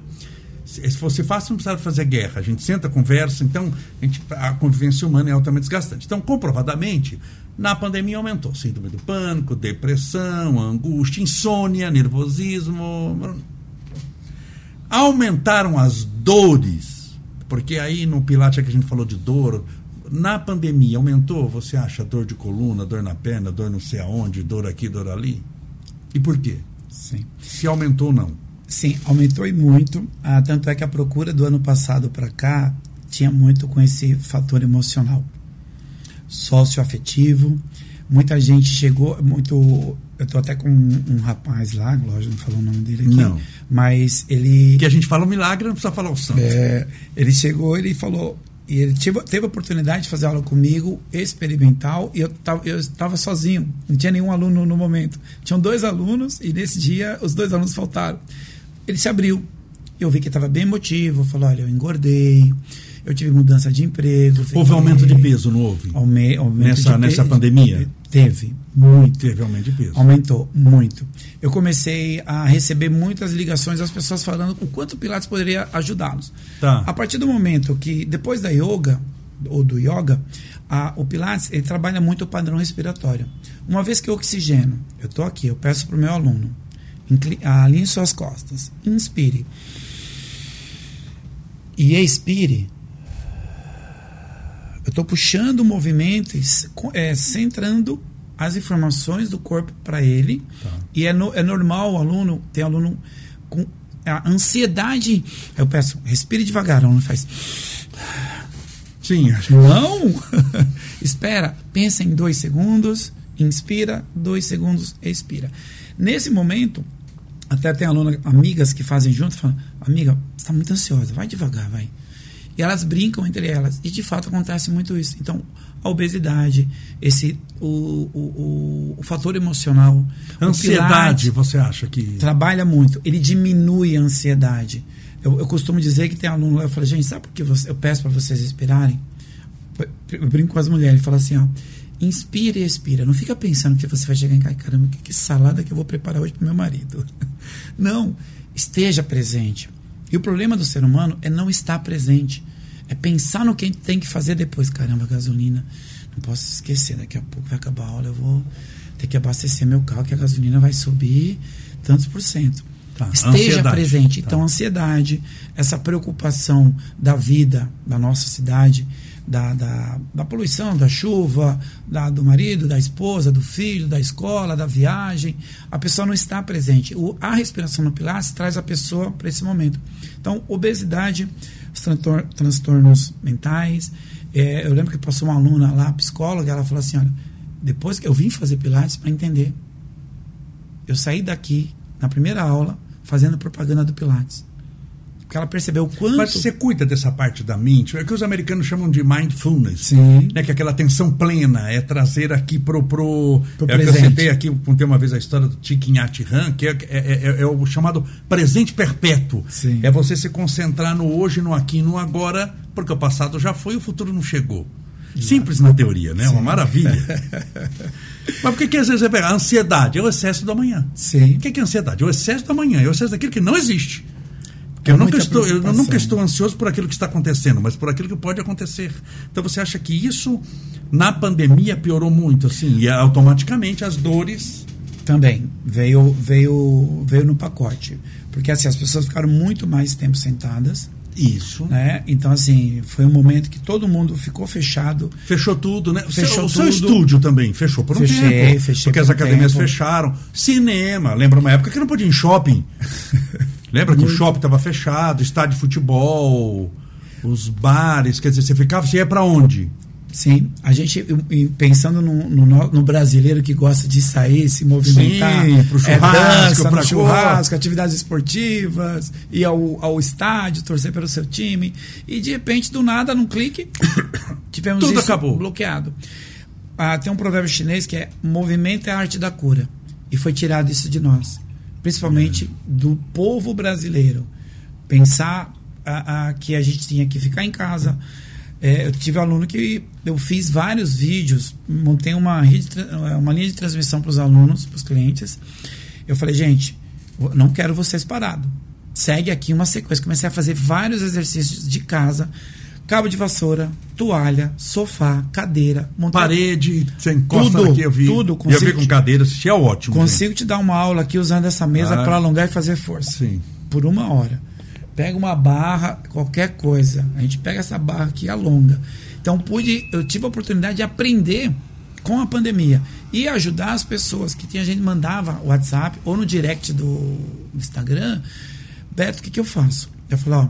Se fosse fácil, não precisava fazer guerra. A gente senta, conversa, então a, gente, a convivência humana é altamente desgastante. Então, comprovadamente, na pandemia aumentou síndrome do pânico, depressão, angústia, insônia, nervosismo, aumentaram as dores Porque aí no Pilates é que a gente falou de dor. Na pandemia, aumentou, você acha, dor de coluna, dor na perna, dor não sei aonde, dor aqui, dor ali? E por quê? Sim. Se aumentou ou não? Sim, aumentou e muito. Ah, tanto é que a procura do ano passado para cá tinha muito com esse fator emocional, socioafetivo. Muita gente chegou, muito. Eu estou até com um, um, rapaz lá, lógico, não falou o nome dele aqui. Não. Mas ele. Que a gente fala o milagre, não precisa falar o santo. É, ele chegou, ele falou. E ele teve, teve a oportunidade de fazer aula comigo, experimental, e eu estava sozinho, não tinha nenhum aluno no momento. Tinham dois alunos, e nesse dia os dois alunos faltaram. Ele se abriu. Eu vi que estava bem emotivo, falou: olha, eu engordei, eu tive mudança de emprego. Houve aumento de peso, não houve? Aume, aumento nessa, de nessa pandemia? Teve, muito. Teve aumento de peso. Aumentou, muito. Eu comecei a receber muitas ligações das pessoas falando o quanto o Pilates poderia ajudá-los. Tá. A partir do momento que, depois da yoga, ou do yoga, a, o Pilates ele trabalha muito o padrão respiratório. Uma vez que eu oxigeno, eu estou aqui, eu peço para o meu aluno, alinhe suas costas, inspire e expire estou puxando o movimento e é, centrando as informações do corpo para ele. Tá. E é, no, é normal o aluno, tem aluno com a ansiedade. Eu peço, respire devagar, o aluno faz. Sim. Não! Espera, pensa em dois segundos, inspira, dois segundos, expira. Nesse momento, até tem aluna, amigas que fazem junto, falam, amiga, você está muito ansiosa, vai devagar, vai. E elas brincam entre elas. E de fato acontece muito isso. Então, a obesidade, esse o, o, o, o fator emocional. Ansiedade, você acha que. Trabalha muito. Ele diminui a ansiedade. Eu, eu costumo dizer que tem aluno lá, eu falo, gente, sabe por que eu peço para vocês respirarem? Eu brinco com as mulheres, falo assim, ó. Inspira e expira. Não fica pensando que você vai chegar em casa, caramba, que, que salada que eu vou preparar hoje para meu marido. Não. Esteja presente. E o problema do ser humano é não estar presente. É pensar no que tem que fazer depois. Caramba, gasolina. Não posso esquecer, daqui a pouco vai acabar a aula, eu vou ter que abastecer meu carro, que a gasolina vai subir tantos por cento. Tá, Esteja ansiedade. presente. Tá. Então, ansiedade, essa preocupação da vida da nossa cidade, da, da, da poluição, da chuva, da, do marido, da esposa, do filho, da escola, da viagem, a pessoa não está presente. O, a respiração no Pilates traz a pessoa para esse momento. Então, obesidade, os transtor, transtornos mentais. É, eu lembro que passou uma aluna lá, psicóloga, ela falou assim: olha, depois que eu vim fazer Pilates para entender, eu saí daqui, na primeira aula, fazendo propaganda do Pilates. Porque ela percebeu o quanto. Mas você cuida dessa parte da mente, é que os americanos chamam de mindfulness. Sim. Né, que é aquela atenção plena, é trazer aqui pro. pro, Pro é que eu presente. citei aqui, contei uma vez a história do Thich Nhat Hanh, que é, é, é- é o chamado presente perpétuo. Sim. É você se concentrar no hoje, no aqui, no agora, porque o passado já foi e o futuro não chegou. Simples na teoria, né? Uma maravilha. Mas por que, que às vezes é verdade? A ansiedade é o excesso do amanhã. Sim. O que que é ansiedade? É o excesso do amanhã, é o excesso daquilo que não existe. Porque É eu, nunca estou, eu nunca estou ansioso por aquilo que está acontecendo, mas por aquilo que pode acontecer. Então você acha que isso na pandemia piorou muito, assim, e automaticamente as dores. Também veio, veio, veio no pacote. Porque assim, as pessoas ficaram muito mais tempo sentadas, Isso. né? Então, assim, foi um momento que todo mundo ficou fechado. Fechou tudo, né? O seu- Fechou o seu tudo. estúdio também fechou por um Fechei, tempo. fechei porque por as um academias tempo. fecharam. Cinema, lembra uma época que não podia ir em shopping. lembra que o Muito. shopping estava fechado, estádio de futebol, os bares, quer dizer, você ficava, você ia para onde? Sim, a gente, pensando no, no, no brasileiro que gosta de sair, se movimentar, Sim, pro é churrasco, dança, pra churrasco, atividades esportivas, ir ao, ao estádio, torcer pelo seu time, e de repente, do nada, num clique, tivemos Tudo isso acabou. bloqueado. Ah, tem um provérbio chinês que é movimento é a arte da cura, e foi tirado isso de nós, principalmente do povo brasileiro. Pensar ah, ah, que a gente tinha que ficar em casa, é, eu tive aluno que eu fiz vários vídeos, montei uma, rede, uma linha de transmissão para os alunos, para os clientes. Eu falei, gente, não quero vocês parados. Segue aqui uma sequência. Comecei a fazer vários exercícios de casa: cabo de vassoura, toalha, sofá, cadeira, montar. Parede, você encosta Tudo, aqui, eu vi. tudo, E eu consigo vi com te- cadeira, assistir é ótimo. Consigo te dar uma aula aqui usando essa mesa Ah. para alongar e fazer força Sim. por uma hora. pega uma barra, qualquer coisa. A gente pega essa barra aqui e alonga. Então pude, eu tive a oportunidade de aprender com a pandemia e ajudar as pessoas que tinha gente mandava WhatsApp ou no direct do Instagram, Beto, o que, que eu faço? Eu falo, ó,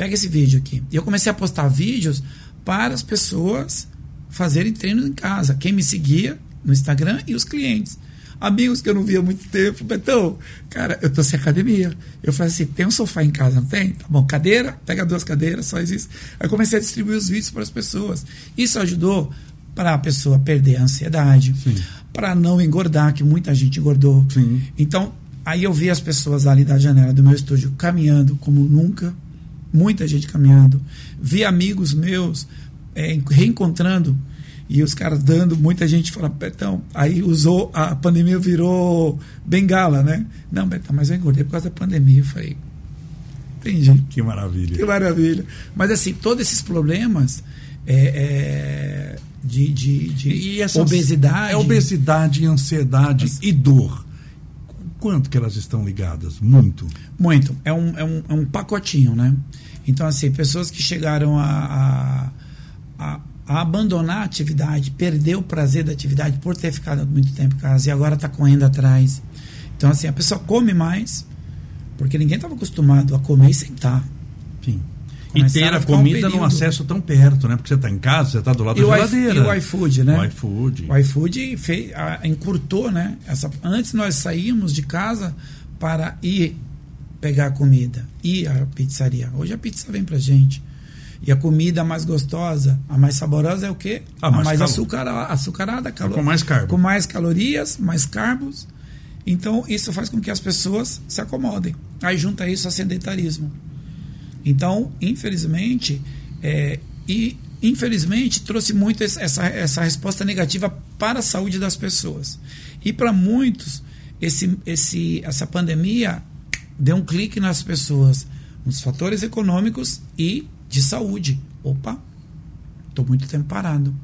pega esse vídeo aqui. E eu comecei a postar vídeos para as pessoas fazerem treinos em casa. Quem me seguia no Instagram e os clientes. Amigos que eu não via há muito tempo. Betão, cara, eu tô sem academia. Eu falei assim: tem um sofá em casa, não tem? Tá bom, cadeira, pega duas cadeiras, faz isso. Aí comecei a distribuir os vídeos para as pessoas. Isso ajudou para a pessoa perder a ansiedade, para não engordar, que muita gente engordou. Sim. Então, aí eu vi as pessoas ali da janela do meu estúdio caminhando como nunca, muita gente caminhando. Vi amigos meus é, reencontrando e os caras dando, muita gente fala, Betão, aí usou, a pandemia virou bengala, né? Não, Betão, mas eu engordei por causa da pandemia. Eu falei, entendi. Que maravilha. Que maravilha. Mas assim, todos esses problemas é, é, de, de, de essa obesidade. É obesidade, ansiedade Mas, e dor. Quanto que elas estão ligadas? Muito. Muito. É um, é um, é um pacotinho, né? Então, assim, pessoas que chegaram a, a, a a abandonar a atividade, perder o prazer da atividade por ter ficado muito tempo em casa e agora está correndo atrás. Então, assim, a pessoa come mais, porque ninguém estava acostumado a comer e sentar. Sim. E ter a comida um num acesso tão perto, né? Porque você está em casa, você está do lado e da geladeira. E o iFood, né? O iFood. O iFood fez, a, encurtou, né? Essa, antes nós saímos de casa para ir pegar a comida, ir à pizzaria. Hoje a pizza vem pra gente. E a comida mais gostosa, a mais saborosa é o quê? A mais, a mais açucarada, açucarada é com mais carbo. Com mais calorias, mais carbos. Então, isso faz com que as pessoas se acomodem. Aí junta isso a sedentarismo. Então, infelizmente, é, e infelizmente trouxe muito essa, essa resposta negativa para a saúde das pessoas. E para muitos, esse, esse, essa pandemia deu um clique nas pessoas, nos fatores econômicos e de saúde. Opa, estou muito tempo parado.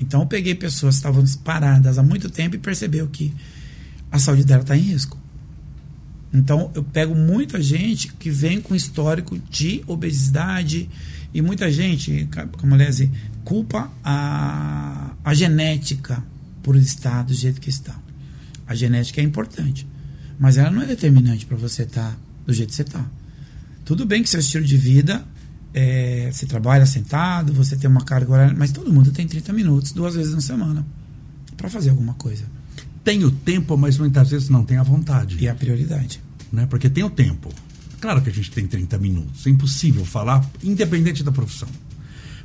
Então eu peguei pessoas que estavam paradas há muito tempo e percebeu que a saúde dela está em risco. Então eu pego muita gente que vem com histórico de obesidade e muita gente, como aliás, culpa a, a genética por estar do jeito que está. A genética é importante, mas ela não é determinante para você estar tá do jeito que você está. Tudo bem que seu estilo de vida é, você trabalha sentado, você tem uma carga horária, mas todo mundo tem 30 minutos, duas vezes na semana, para fazer alguma coisa. Tem o tempo, mas muitas vezes não tem a vontade. E a prioridade. Né? Porque tem o tempo. Claro que a gente tem 30 minutos, é impossível falar, independente da profissão.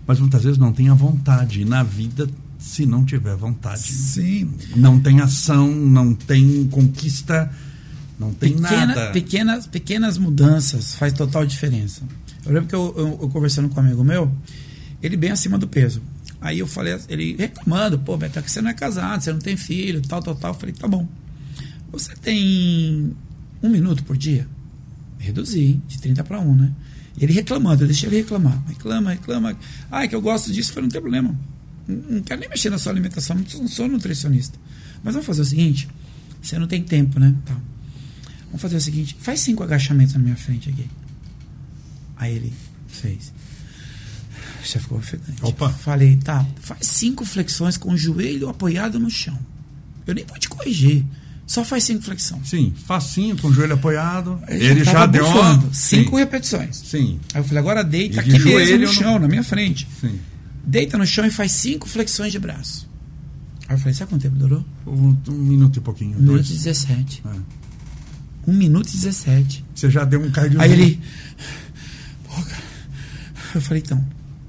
Mas muitas vezes não tem a vontade. E na vida, se não tiver vontade, Sim. não tem ação, não tem conquista, não tem Pequena, nada. Pequenas, pequenas mudanças faz total diferença. Eu lembro que eu, eu, eu, conversando com um amigo meu, ele bem acima do peso. Aí eu falei, ele reclamando, pô, Beto, que você não é casado, você não tem filho, tal, tal, tal. Eu falei, tá bom. Você tem um minuto por dia? Reduzi, de 30 para 1, né? Ele reclamando, eu deixei ele reclamar. Reclama, reclama. Ah, é que eu gosto disso. Falei, não tem problema. Não, não quero nem mexer na sua alimentação, não sou nutricionista. Mas vamos fazer o seguinte: você não tem tempo, né? Tá. Vamos fazer o seguinte: faz cinco agachamentos na minha frente aqui. Aí ele fez. Já ficou ofegante. Opa. Falei, tá, faz cinco flexões com o joelho apoiado no chão. Eu nem vou te corrigir. Só faz cinco flexões. Sim, facinho, com o joelho apoiado. Ele, ele já, deu uma... Cinco Sim. repetições. Sim. Aí eu falei, agora deita aqui mesmo no chão, na minha frente. Sim. Deita no chão e faz cinco flexões de braço. Aí eu falei, sabe quanto tempo durou? Um, um minuto e pouquinho. Um minuto e dezessete. É. Um minuto e dezessete. Você já deu um cardio. Aí ele... Eu falei, então,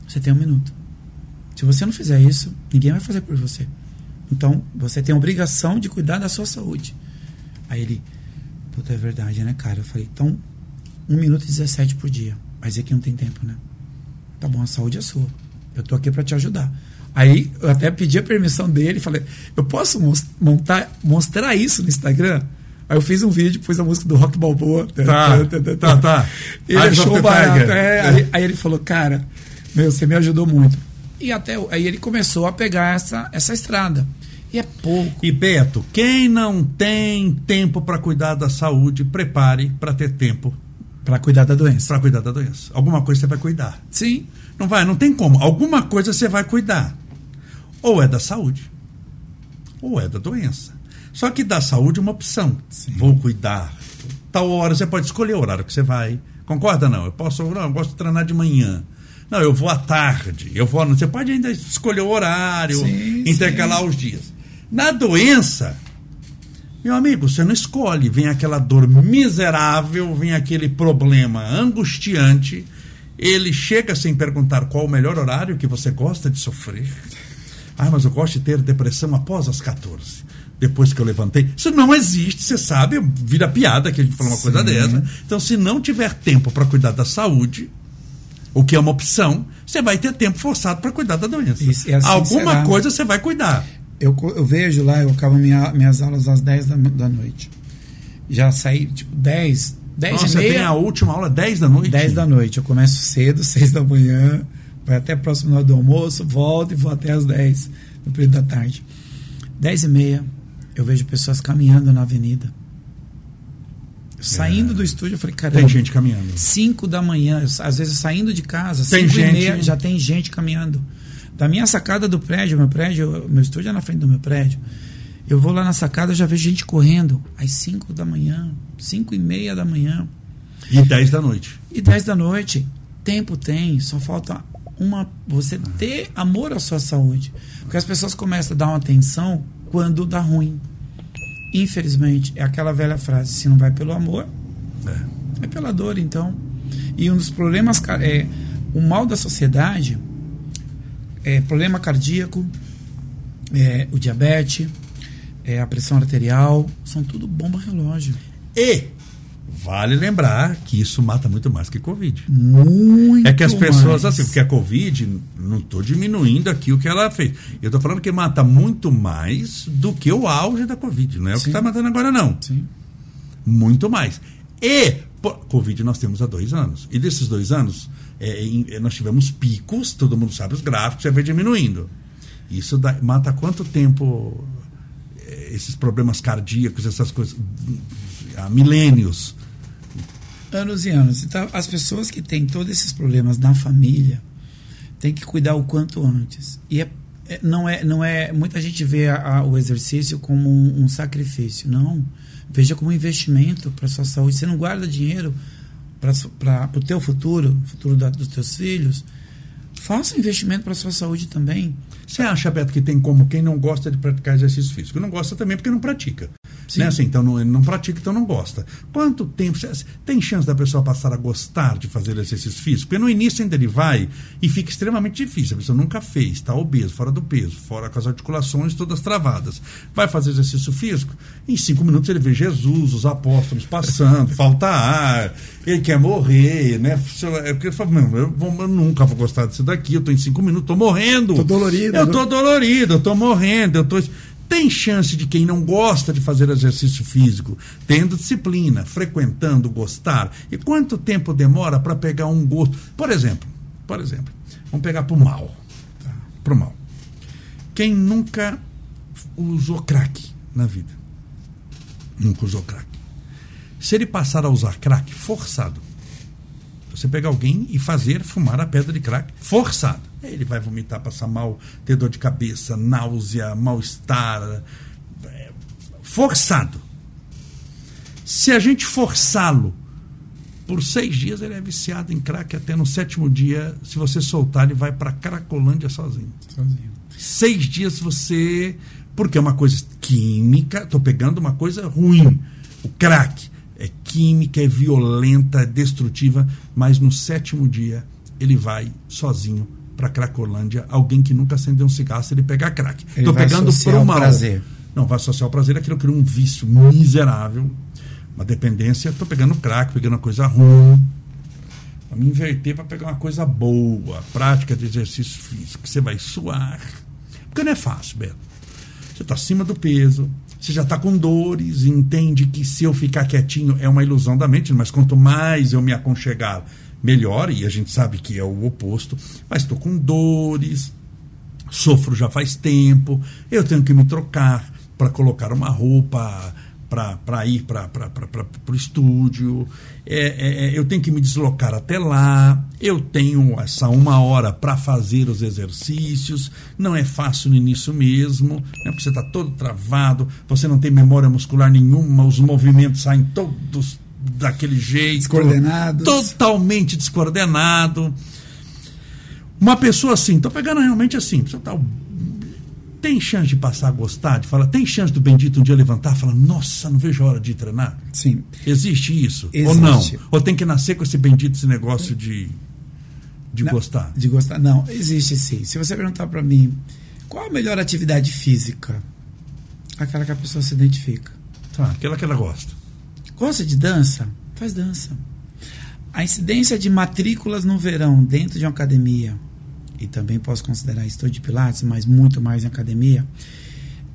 você tem um minuto. Se você não fizer isso, ninguém vai fazer por você. Então, você tem a obrigação de cuidar da sua saúde. Aí ele, puta, é verdade, né, cara? Eu falei, então, um minuto e 17 por dia. Mas aqui não tem tempo, né? Tá bom, a saúde é sua. Eu tô aqui para te ajudar. Aí eu até pedi a permissão dele, falei, eu posso montar, mostrar isso no Instagram? Aí eu fiz um vídeo, pus a música do Rock Balboa. Tá, tá, tá. tá. Ele Eyes achou barato. É, aí, aí, ele falou, cara, meu, você me ajudou muito. E até aí ele começou a pegar essa, essa estrada. E é pouco. E Beto, quem não tem tempo para cuidar da saúde, prepare para ter tempo Para cuidar da doença. Para cuidar da doença. Alguma coisa você vai cuidar. Sim. Não vai, não tem como. Alguma coisa você vai cuidar. Ou é da saúde, ou é da doença. Só que da saúde é uma opção. Sim. Vou cuidar. Tal hora você pode escolher o horário que você vai. Concorda não? Eu posso, não, eu gosto de treinar de manhã. Não, eu vou à tarde. Eu vou, você pode ainda escolher o horário, sim, intercalar sim. os dias. Na doença, meu amigo, você não escolhe. Vem aquela dor miserável, vem aquele problema angustiante. Ele chega sem perguntar qual o melhor horário que você gosta de sofrer. Ah, mas eu gosto de ter depressão após as 14. Depois que eu levantei. Isso não existe, você sabe, vira piada que a gente fala uma Sim. coisa dessa. Então, se não tiver tempo para cuidar da saúde, o que é uma opção, você vai ter tempo forçado para cuidar da doença. Isso, assim Alguma será. coisa você vai cuidar. Eu, eu vejo lá, eu acabo minha, minhas aulas às 10 da, da noite. Já saí, tipo, 10, 10 Nossa, e meia. Você tem a última aula 10 da noite? 10 da noite. Eu começo cedo, 6 da manhã, vai até próximo hora do almoço, volto e vou até às 10, no período da tarde. 10 e meia, eu vejo pessoas caminhando na avenida. Saindo é. do estúdio, eu falei, caramba. Tem gente caminhando. 5 da manhã, às vezes saindo de casa, 5 e meia, já tem gente caminhando. Da minha sacada do prédio, meu prédio, meu estúdio é na frente do meu prédio. Eu vou lá na sacada, já vejo gente correndo às 5 da manhã, 5 e meia da manhã. E 10 da noite. E 10 da noite. Tempo tem, só falta uma você ter amor à sua saúde. Porque as pessoas começam a dar uma atenção quando dá ruim. Infelizmente, é aquela velha frase: se não vai pelo amor, é, é pela dor, então. E um dos problemas é o mal da sociedade é, problema cardíaco, é, o diabetes, é, a pressão arterial, são tudo bomba relógio. E vale lembrar que isso mata muito mais que Covid. Muito É que as pessoas, mais. assim, porque a Covid, não estou diminuindo aqui o que ela fez. Eu estou falando que mata muito mais do que o auge da Covid. Não é Sim. o que está matando agora, não. Sim. Muito mais. E Covid nós temos há dois anos. E desses dois anos, é, é, nós tivemos picos, todo mundo sabe os gráficos, já vai diminuindo. Isso dá, mata quanto tempo é, esses problemas cardíacos, essas coisas, há milênios. Anos e anos. Então, as pessoas que têm todos esses problemas na família têm que cuidar o quanto antes. E é, é não, é, não é. Muita gente vê a, a, o exercício como um, um sacrifício. Não. Veja como um investimento para sua saúde. Você não guarda dinheiro para o teu futuro, futuro da, dos teus filhos, faça um investimento para sua saúde também. Você acha, Beto, que tem como quem não gosta de praticar exercício físico? Não gosta também porque não pratica. Sim. Né? Assim, então não, não pratica, então não gosta. Quanto tempo. Tem chance da pessoa passar a gostar de fazer exercício físico? Porque no início ainda ele vai e fica extremamente difícil. A pessoa nunca fez, está obeso, fora do peso, fora com as articulações todas travadas. Vai fazer exercício físico? Em cinco minutos ele vê Jesus, os apóstolos passando, falta ar, ele quer morrer, né? É porque ele fala, eu, eu, nunca vou gostar disso daqui, eu estou em cinco minutos, estou morrendo. Estou dolorido. Eu estou dolorido, eu estou morrendo, eu estou. Tem chance de quem não gosta de fazer exercício físico, tendo disciplina, frequentando, gostar. E quanto tempo demora para pegar um gosto? Por exemplo, por exemplo, vamos pegar para o mal. Tá? Para o mal. Quem nunca usou crack na vida? Nunca usou crack. Se ele passar a usar crack forçado, você pegar alguém e fazer fumar a pedra de crack forçado. Ele vai vomitar, passar mal, ter dor de cabeça, náusea, mal-estar. É, forçado. Se a gente forçá-lo por seis dias, ele é viciado em crack. Até no sétimo dia, se você soltar, ele vai para Cracolândia sozinho. Sozinho. Seis dias você. Porque é uma coisa química, estou pegando uma coisa ruim. O crack é química, é violenta, é destrutiva, mas no sétimo dia ele vai sozinho para Cracolândia. Alguém que nunca acendeu um cigarro, se ele pegar crack. Estou pegando pro mal. Prazer. Não, vai associar o prazer aquilo que é um vício miserável, uma dependência. Estou pegando crack, pegando uma coisa ruim. Vamos inverter para pegar uma coisa boa, prática de exercício físico. Você vai suar. Porque não é fácil, Beto. Você está acima do peso, você já está com dores entende que se eu ficar quietinho é uma ilusão da mente, mas quanto mais eu me aconchegar, melhor, e a gente sabe que é o oposto, mas estou com dores, sofro já faz tempo, eu tenho que me trocar para colocar uma roupa para ir para o estúdio, é, é, é, eu tenho que me deslocar até lá, eu tenho essa uma hora para fazer os exercícios, não é fácil no início mesmo, né, porque você está todo travado, você não tem memória muscular nenhuma, os movimentos saem todos daquele jeito. Descoordenados. Totalmente descoordenado. Uma pessoa assim, estou pegando realmente assim, está tem chance de passar a gostar, de falar, tem chance do Bendito um dia levantar e falar, nossa, não vejo a hora de treinar? Sim. Existe isso? Existe. Ou não? Ou tem que nascer com esse bendito esse negócio de, de não, gostar? De gostar. Não, existe sim. Se você perguntar para mim, qual a melhor atividade física? Aquela que a pessoa se identifica. Tá, aquela que ela gosta. Gosta de dança? Faz dança. A incidência de matrículas no verão dentro de uma academia e também posso considerar estúdio de Pilates, mas muito mais em academia,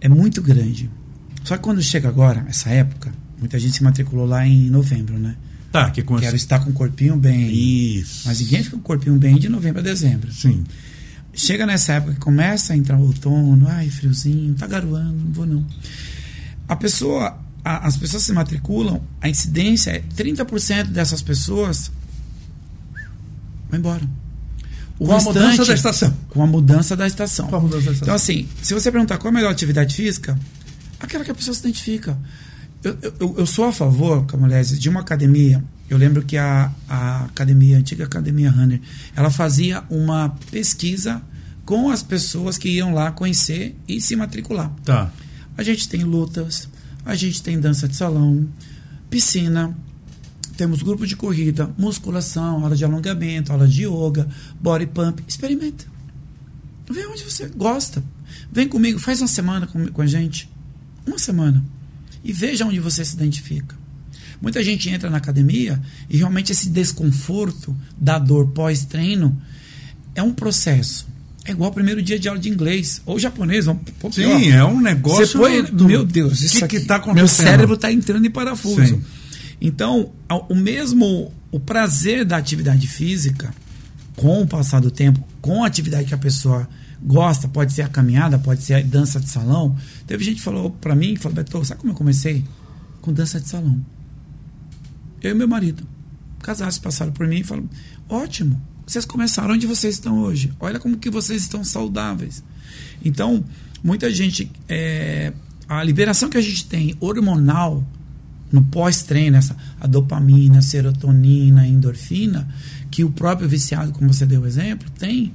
é muito grande. Só que quando chega agora, essa época, muita gente se matriculou lá em novembro, né? Tá, que começa... Quero estar com o corpinho bem. Isso. Mas ninguém fica com o corpinho bem de novembro a dezembro. Sim. Chega nessa época que começa a entrar o outono, ai, friozinho, tá garoando, não vou não. A pessoa, a, as pessoas se matriculam, a incidência é 30% dessas pessoas vai embora. O com a mudança da estação. Com a mudança da estação. Com a mudança da estação. Então, assim, se você perguntar qual é a melhor atividade física, aquela que a pessoa se identifica. Eu, eu, eu sou a favor, Camolese, de uma academia. Eu lembro que a, a academia, a antiga academia Runner, ela fazia uma pesquisa com as pessoas que iam lá conhecer e se matricular. Tá. A gente tem lutas, a gente tem dança de salão, piscina, temos grupo de corrida, musculação, aula de alongamento, aula de yoga, body pump. Experimenta. Vê onde você gosta. Vem comigo, faz uma semana com, com a gente. Uma semana. E veja onde você se identifica. Muita gente entra na academia e realmente esse desconforto da dor pós-treino é um processo. É igual ao primeiro dia de aula de inglês ou japonês. Vamos, Sim, é um negócio. Você põe, do, meu Deus, isso que, que tá acontecendo? Meu cérebro está entrando em parafuso. Sim. Então, o mesmo o prazer da atividade física, com o passar do tempo, com a atividade que a pessoa gosta, pode ser a caminhada, pode ser a dança de salão. Teve gente que falou para mim, falou, Beto, sabe como eu comecei? Com dança de salão. Eu e meu marido. Casados passaram por mim e falaram, ótimo, vocês começaram onde vocês estão hoje. Olha como que vocês estão saudáveis. Então, muita gente, é, a liberação que a gente tem hormonal no pós-treino, essa, a dopamina, a serotonina, a endorfina, que o próprio viciado, como você deu o exemplo, tem,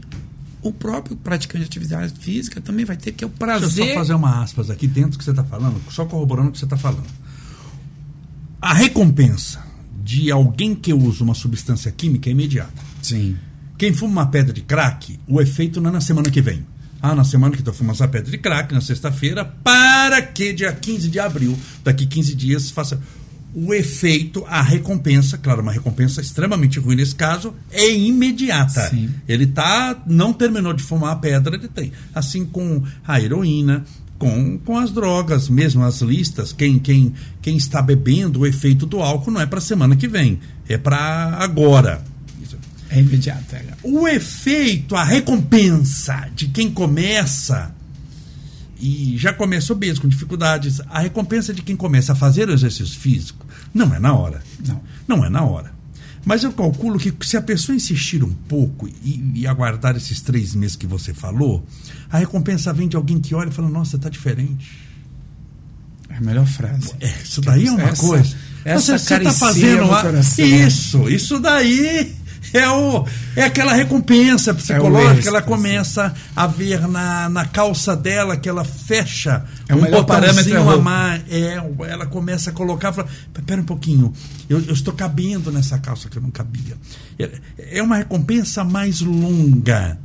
o próprio praticante de atividade física também vai ter, que é o prazer. Deixa eu só fazer uma aspas aqui dentro do que você está falando, só corroborando o que você está falando. A recompensa de alguém que usa uma substância química é imediata. Sim. Quem fuma uma pedra de crack, o efeito não é na semana que vem. Ah, na semana que estou fumando essa pedra de crack, na sexta-feira, para que dia 15 de abril, daqui 15 dias, faça. O efeito, a recompensa, claro, uma recompensa extremamente ruim nesse caso, é imediata. Sim. Ele tá, não terminou de fumar a pedra, ele tem. Assim com a heroína, com, com as drogas, mesmo as listas, quem, quem, quem está bebendo, o efeito do álcool não é para semana que vem, é para agora. É imediato. É. O efeito, a recompensa de quem começa e já começou mesmo com dificuldades, a recompensa de quem começa a fazer o exercício físico não é na hora. Não. Não é na hora. Mas eu calculo que se a pessoa insistir um pouco e, e aguardar esses três meses que você falou, a recompensa vem de alguém que olha e fala: Nossa, está diferente. É a melhor frase. É, isso daí é uma essa, coisa. Essa você está fazendo isso, isso daí é, o, é aquela recompensa psicológica. É que ela começa a ver na, na calça dela que ela fecha é um botãozinho a mais. É, ela começa a colocar. Fala, Pera um pouquinho, eu, eu, estou cabendo nessa calça que eu não cabia. É, é uma recompensa mais longa.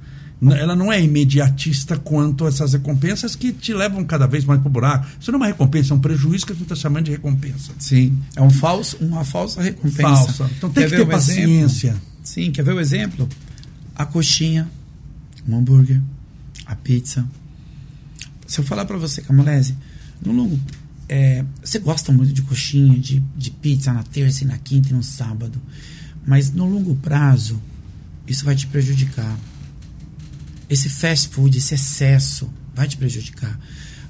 Ela não é imediatista quanto essas recompensas que te levam cada vez mais para o buraco. Isso não é uma recompensa, é um prejuízo que a gente está chamando de recompensa. Sim, é um falso, uma falsa recompensa. Falsa. Então tem Quer que ter paciência. Exemplo? Sim, quer ver o exemplo? A coxinha, o hambúrguer, a pizza. Se eu falar para você, Camolese, no longo. É, você gosta muito de coxinha, de, de pizza na terça e na quinta e no sábado. Mas no longo prazo, isso vai te prejudicar. Esse fast food, esse excesso, vai te prejudicar.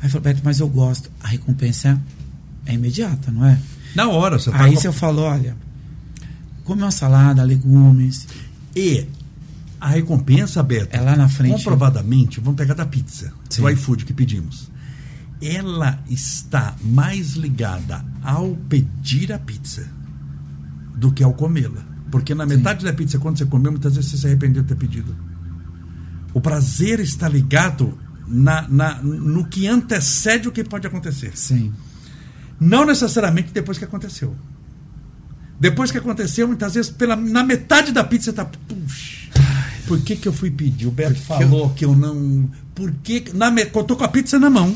Aí falou, Beto, mas eu gosto. A recompensa é imediata, não é? Na hora, você tá Aí com- se eu falo, olha, come uma salada, legumes, E a recompensa, Beto, é lá na frente. comprovadamente, vamos pegar da pizza, Sim. do iFood que pedimos. Ela está mais ligada ao pedir a pizza do que ao comê-la. Porque na metade da pizza, quando você comeu, muitas vezes você se arrependeu de ter pedido. O prazer está ligado na, na- no que antecede o que pode acontecer. Sim. Não necessariamente depois que aconteceu. Depois que aconteceu, muitas vezes, pela, na metade da pizza, você tá. Puxa, por que, que eu fui pedir? O Beto falou que eu não. Por que. Na, me- eu tô com a pizza na mão.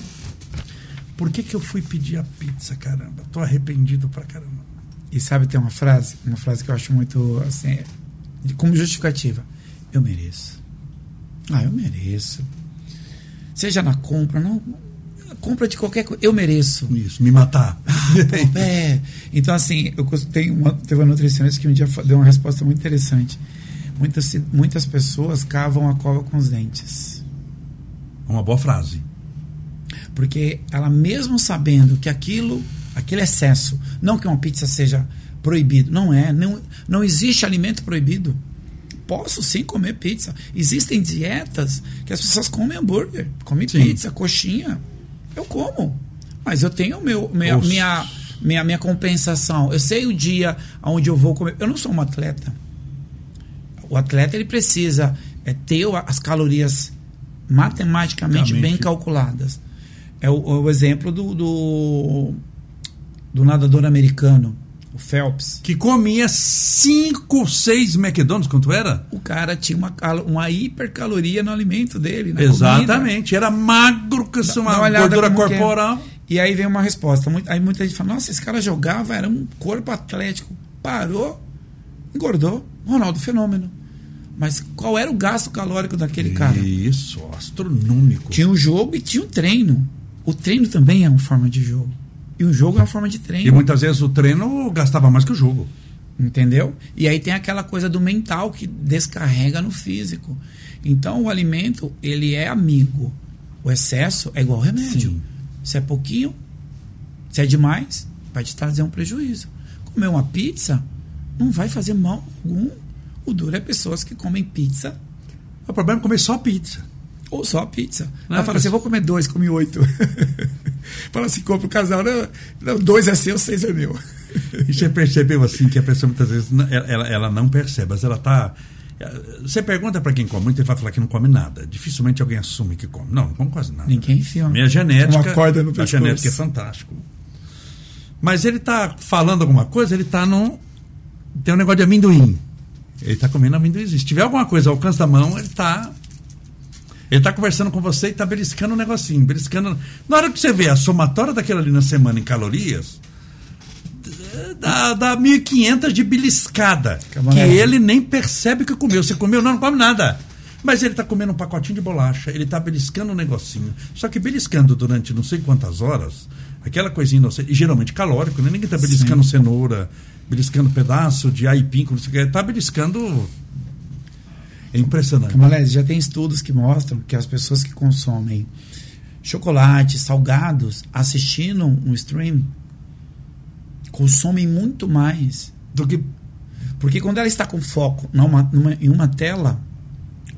Por que, que eu fui pedir a pizza, caramba? Tô arrependido pra caramba. E sabe, tem uma frase, uma frase que eu acho muito assim, como justificativa. Eu mereço. Ah, eu mereço. Seja na compra, não. Compra de qualquer coisa. Eu mereço. Isso, me matar. Pô, é. Então, assim, eu tenho uma, teve uma nutricionista que um dia deu uma resposta muito interessante. Muitas, muitas pessoas cavam a cova com os dentes. Uma boa frase. Porque ela mesmo sabendo que aquilo, aquele excesso, não que uma pizza seja proibido, não é, não, não existe alimento proibido. Posso sim comer pizza. Existem dietas que as pessoas comem hambúrguer, comem Sim. pizza, coxinha. Eu como. Mas eu tenho meu, minha, Oxe. minha, minha, minha compensação. Eu sei o dia onde eu vou comer. Eu não sou um atleta. O atleta ele precisa é, ter as calorias matematicamente bem calculadas. É o, o exemplo do, do, do nadador americano, o Phelps. Que comia 5, 6 McDonald's, quanto era? O cara tinha uma, uma hipercaloria no alimento dele. Na comida. Exatamente. Era magro, com Dá uma uma gordura que é. corporal. E aí vem uma resposta. Muito- Aí muita gente fala: Nossa, esse cara jogava, era um corpo atlético. Parou, engordou. Ronaldo, fenômeno. Mas qual era o gasto calórico daquele cara? Isso, astronômico. Tinha um jogo e tinha um treino. O treino também é uma forma de jogo. E o jogo é uma forma de treino. E muitas vezes o treino gastava mais que o jogo. Entendeu? E aí tem aquela coisa do mental que descarrega no físico. Então o alimento, ele é amigo. O excesso é igual remédio. Sim. Se é pouquinho, se é demais, vai te trazer um prejuízo. Comer uma pizza não vai fazer mal algum. O duro é pessoas que comem pizza O problema é comer só pizza. Ou só pizza. Não, Ela fala assim: eu vou comer dois, come oito. fala assim: compra o casal, não, não, dois é seu, seis é meu. E você percebeu assim que a pessoa muitas vezes ela, ela- não percebe, mas ela está. Você pergunta para quem come muito, ele vai falar que não come nada. Dificilmente alguém assume que come. Não, não come quase nada. Ninguém enfia. Minha genética. Uma corda no a pescoço. genética é fantástico. Mas ele está falando alguma coisa, ele está num. Tem um negócio de amendoim. Ele está comendo amendoim. Se tiver alguma coisa ao alcance da mão, ele está. Ele está conversando com você e está beliscando um negocinho. Beliscando. Na hora que você vê a somatória daquela ali na semana em calorias, dá, dá 1.500 de beliscada. Que ele nem percebe que comeu. Você comeu, não, não come nada. Mas ele está comendo um pacotinho de bolacha, ele está beliscando um negocinho. Só que beliscando durante não sei quantas horas, aquela coisinha inocente, e geralmente calórico, né? ninguém está beliscando cenoura, beliscando pedaço de aipim, como você quer, está beliscando. É impressionante. Camalés, já tem estudos que mostram que as pessoas que consomem chocolate, salgados, assistindo um stream, consomem muito mais. Do que. Porque quando ela está com foco numa, numa- em uma tela,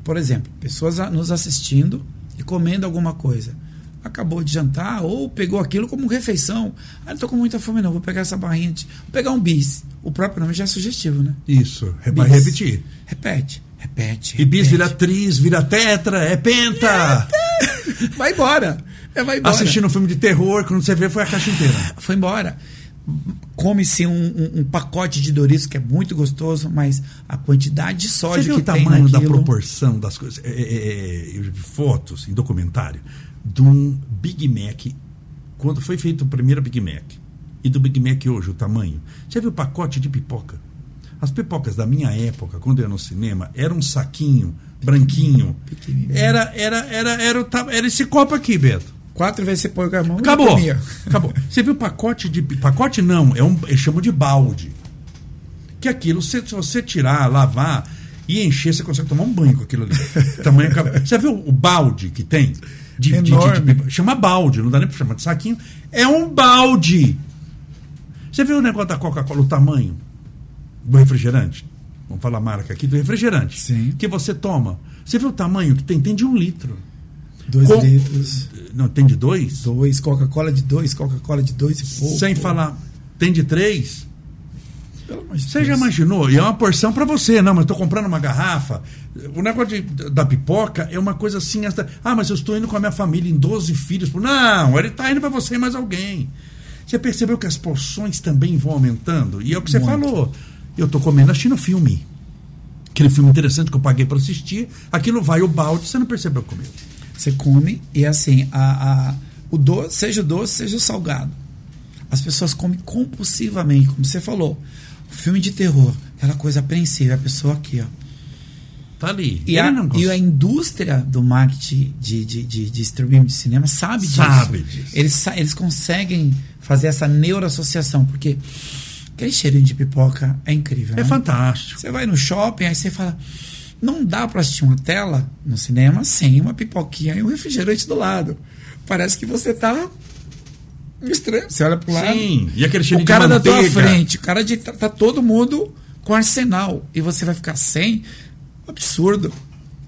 por exemplo, pessoas a- nos assistindo e comendo alguma coisa. Acabou de jantar ou pegou aquilo como refeição. Ah, não tô com muita fome, não. Vou pegar essa barrinha. De, vou pegar um bis. O próprio nome já é sugestivo, né? Isso, é vai Bis. repetir. Repete, repete. E bis repete. vira tris, vira tetra, é penta. Vai embora. É, vai embora. Assistindo um filme de terror, quando você vê, foi a caixa inteira. Foi embora. Come-se um, um- um pacote de Doritos que é muito gostoso, mas a quantidade de Você sódio viu que o tamanho da naquilo... proporção das coisas? É, é, é, eu vi fotos em documentário de um Big Mac, quando foi feito o primeiro Big Mac, e do Big Mac hoje, o tamanho. Você viu o pacote de pipoca? As pipocas da minha época, quando eu ia no cinema, era um saquinho branquinho. Era, era, era, era, o era esse copo aqui, Beto. Quatro vezes você põe com a mão Acabou. Acabou. Você viu pacote de. Pacote não, é um, eu chamo de balde. Que aquilo, se, se você tirar, lavar e encher, você consegue tomar um banho com aquilo ali. Tamanho, você viu o balde que tem? De, de- de- Enorme. de- chama balde, não dá nem pra chamar de saquinho. É um balde. Você viu o negócio da Coca-Cola, o tamanho do refrigerante? Vamos falar a marca aqui, do refrigerante. Sim. Que você toma. Você viu o tamanho que tem? Tem de um litro. Dois Com- litros. Não, tem de dois? Dois, Coca-Cola de dois, Coca-Cola de dois e pouco. Sem falar. Tem de três? Pelo amor de Você já imaginou? E é uma porção para você, não, mas estou comprando uma garrafa. O negócio de- da pipoca é uma coisa assim. essa- ah, mas eu estou indo com a minha família em 12 filhos. Não, ele está indo para você e mais alguém. Você percebeu que as porções também vão aumentando? E é o que você Muito. falou. Eu estou comendo assistindo filme. Aquele filme interessante que eu paguei para assistir. Aquilo vai o balde, você não percebeu comer. Você come e assim, a, a- o doce, seja o doce, seja o salgado. As pessoas comem compulsivamente, como você falou. Filme de terror, aquela coisa apreensiva, a pessoa aqui, ó. Tá ali. E a, e a indústria do marketing de, de, de, de streaming de cinema sabe disso. Sabe disso. Eles, eles conseguem fazer essa neuroassociação, porque aquele cheirinho de pipoca é incrível. É né? fantástico. Você vai no shopping, aí você fala. Não dá para assistir uma tela no cinema sem uma pipoquinha e um refrigerante do lado. Parece que você tá estranho. Você olha pro lado. Sim, e aquele cheiro O cara de da tua frente, o cara de tá, tá todo mundo com arsenal e você vai ficar sem. Absurdo.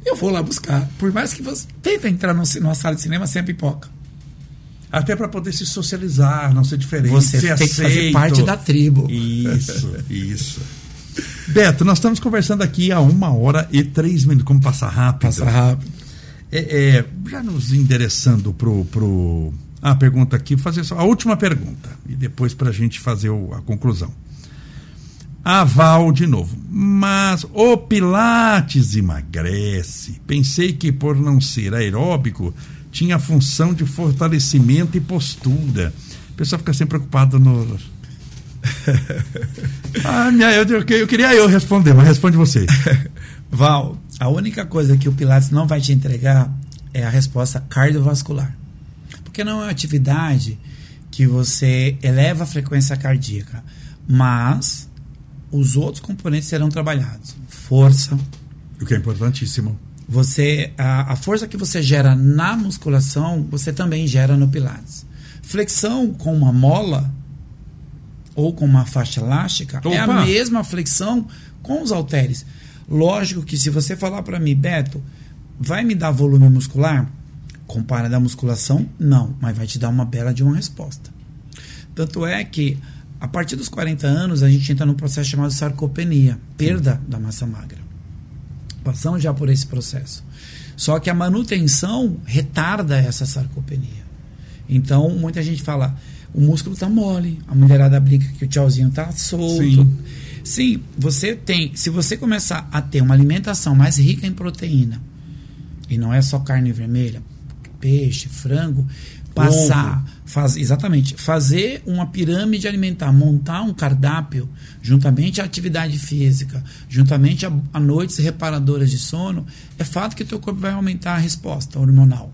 Eu vou lá buscar. Por mais que você tenta entrar ci- numa sala de cinema sem a pipoca. Até para poder se socializar, não ser diferente. Você ser tem que fazer aceito. parte da tribo. Isso, isso. Beto, nós estamos conversando aqui há uma hora e três minutos. Como passar rápido. Passa rápido. É, é, já nos endereçando pro, pro. Ah, pergunta aqui, fazer só a última pergunta. E depois para a gente fazer o- a conclusão. A Val de novo. Mas o Pilates emagrece. Pensei que por não ser aeróbico tinha a função de fortalecimento e postura. O pessoal fica sempre preocupado no. ah, minha, eu, eu, eu queria eu responder, mas responde você. Val, a única coisa que o Pilates não vai te entregar é a resposta cardiovascular. Porque não é uma atividade que você eleva a frequência cardíaca, mas os outros componentes serão trabalhados. Força, O que é importantíssimo. Você a, a força que você gera na musculação, você também gera no Pilates. Flexão com uma mola ou com uma faixa elástica é a Opa! mesma flexão com os halteres. Lógico que se você falar para mim, Beto, vai me dar volume muscular? Compara da musculação? Não, mas vai te dar uma bela de uma resposta. Tanto é que a partir dos 40 anos a gente entra num processo chamado sarcopenia, perda da massa magra. Passamos já por esse processo. Só que a manutenção retarda essa sarcopenia. Então, muita gente fala, o músculo tá mole, a mulherada brinca que o tchauzinho tá solto. Sim. Sim, você tem, se você começar a ter uma alimentação mais rica em proteína, e não é só carne vermelha, peixe, frango, passar, faz, exatamente, fazer uma pirâmide alimentar, montar um cardápio, juntamente à atividade física, juntamente a, a noites reparadoras de sono, é fato que teu corpo vai aumentar a resposta hormonal.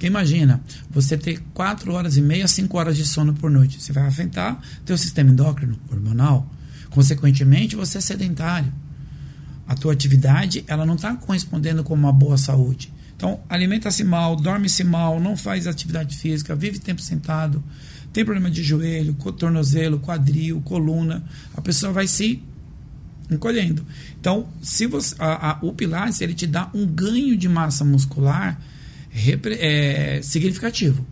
Porque imagina, você ter 4 horas e meia, 5 horas de sono por noite. Você vai afetar teu sistema endócrino, hormonal. Consequentemente, você é sedentário. A tua atividade, ela não está correspondendo com uma boa saúde. Então, alimenta-se mal, dorme-se mal, não faz atividade física, vive tempo sentado, tem problema de joelho, tornozelo, quadril, coluna. A pessoa vai se encolhendo. Então, se você, a- a- o Pilates ele te dá um ganho de massa muscular repre- é, significativo.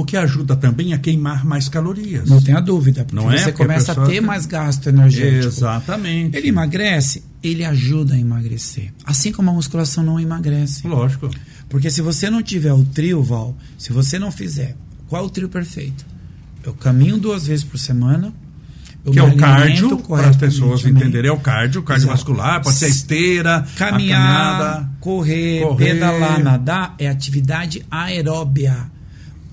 O que ajuda também a queimar mais calorias. Não tenha dúvida, porque Não é? você Porque a começa a pessoa ter tem- mais gasto energético. Exatamente. Ele emagrece, ele ajuda a emagrecer. Assim como a musculação não emagrece. Lógico. Porque se você não tiver o trio, Val, se você não fizer, qual é o trio perfeito? Eu caminho duas vezes por semana. eu que é o cardio, para as pessoas entenderem, é o cardio, cardiovascular, pode ser a esteira, Caminhar, a caminhada. correr, correr. pedalar, nadar é atividade aeróbia.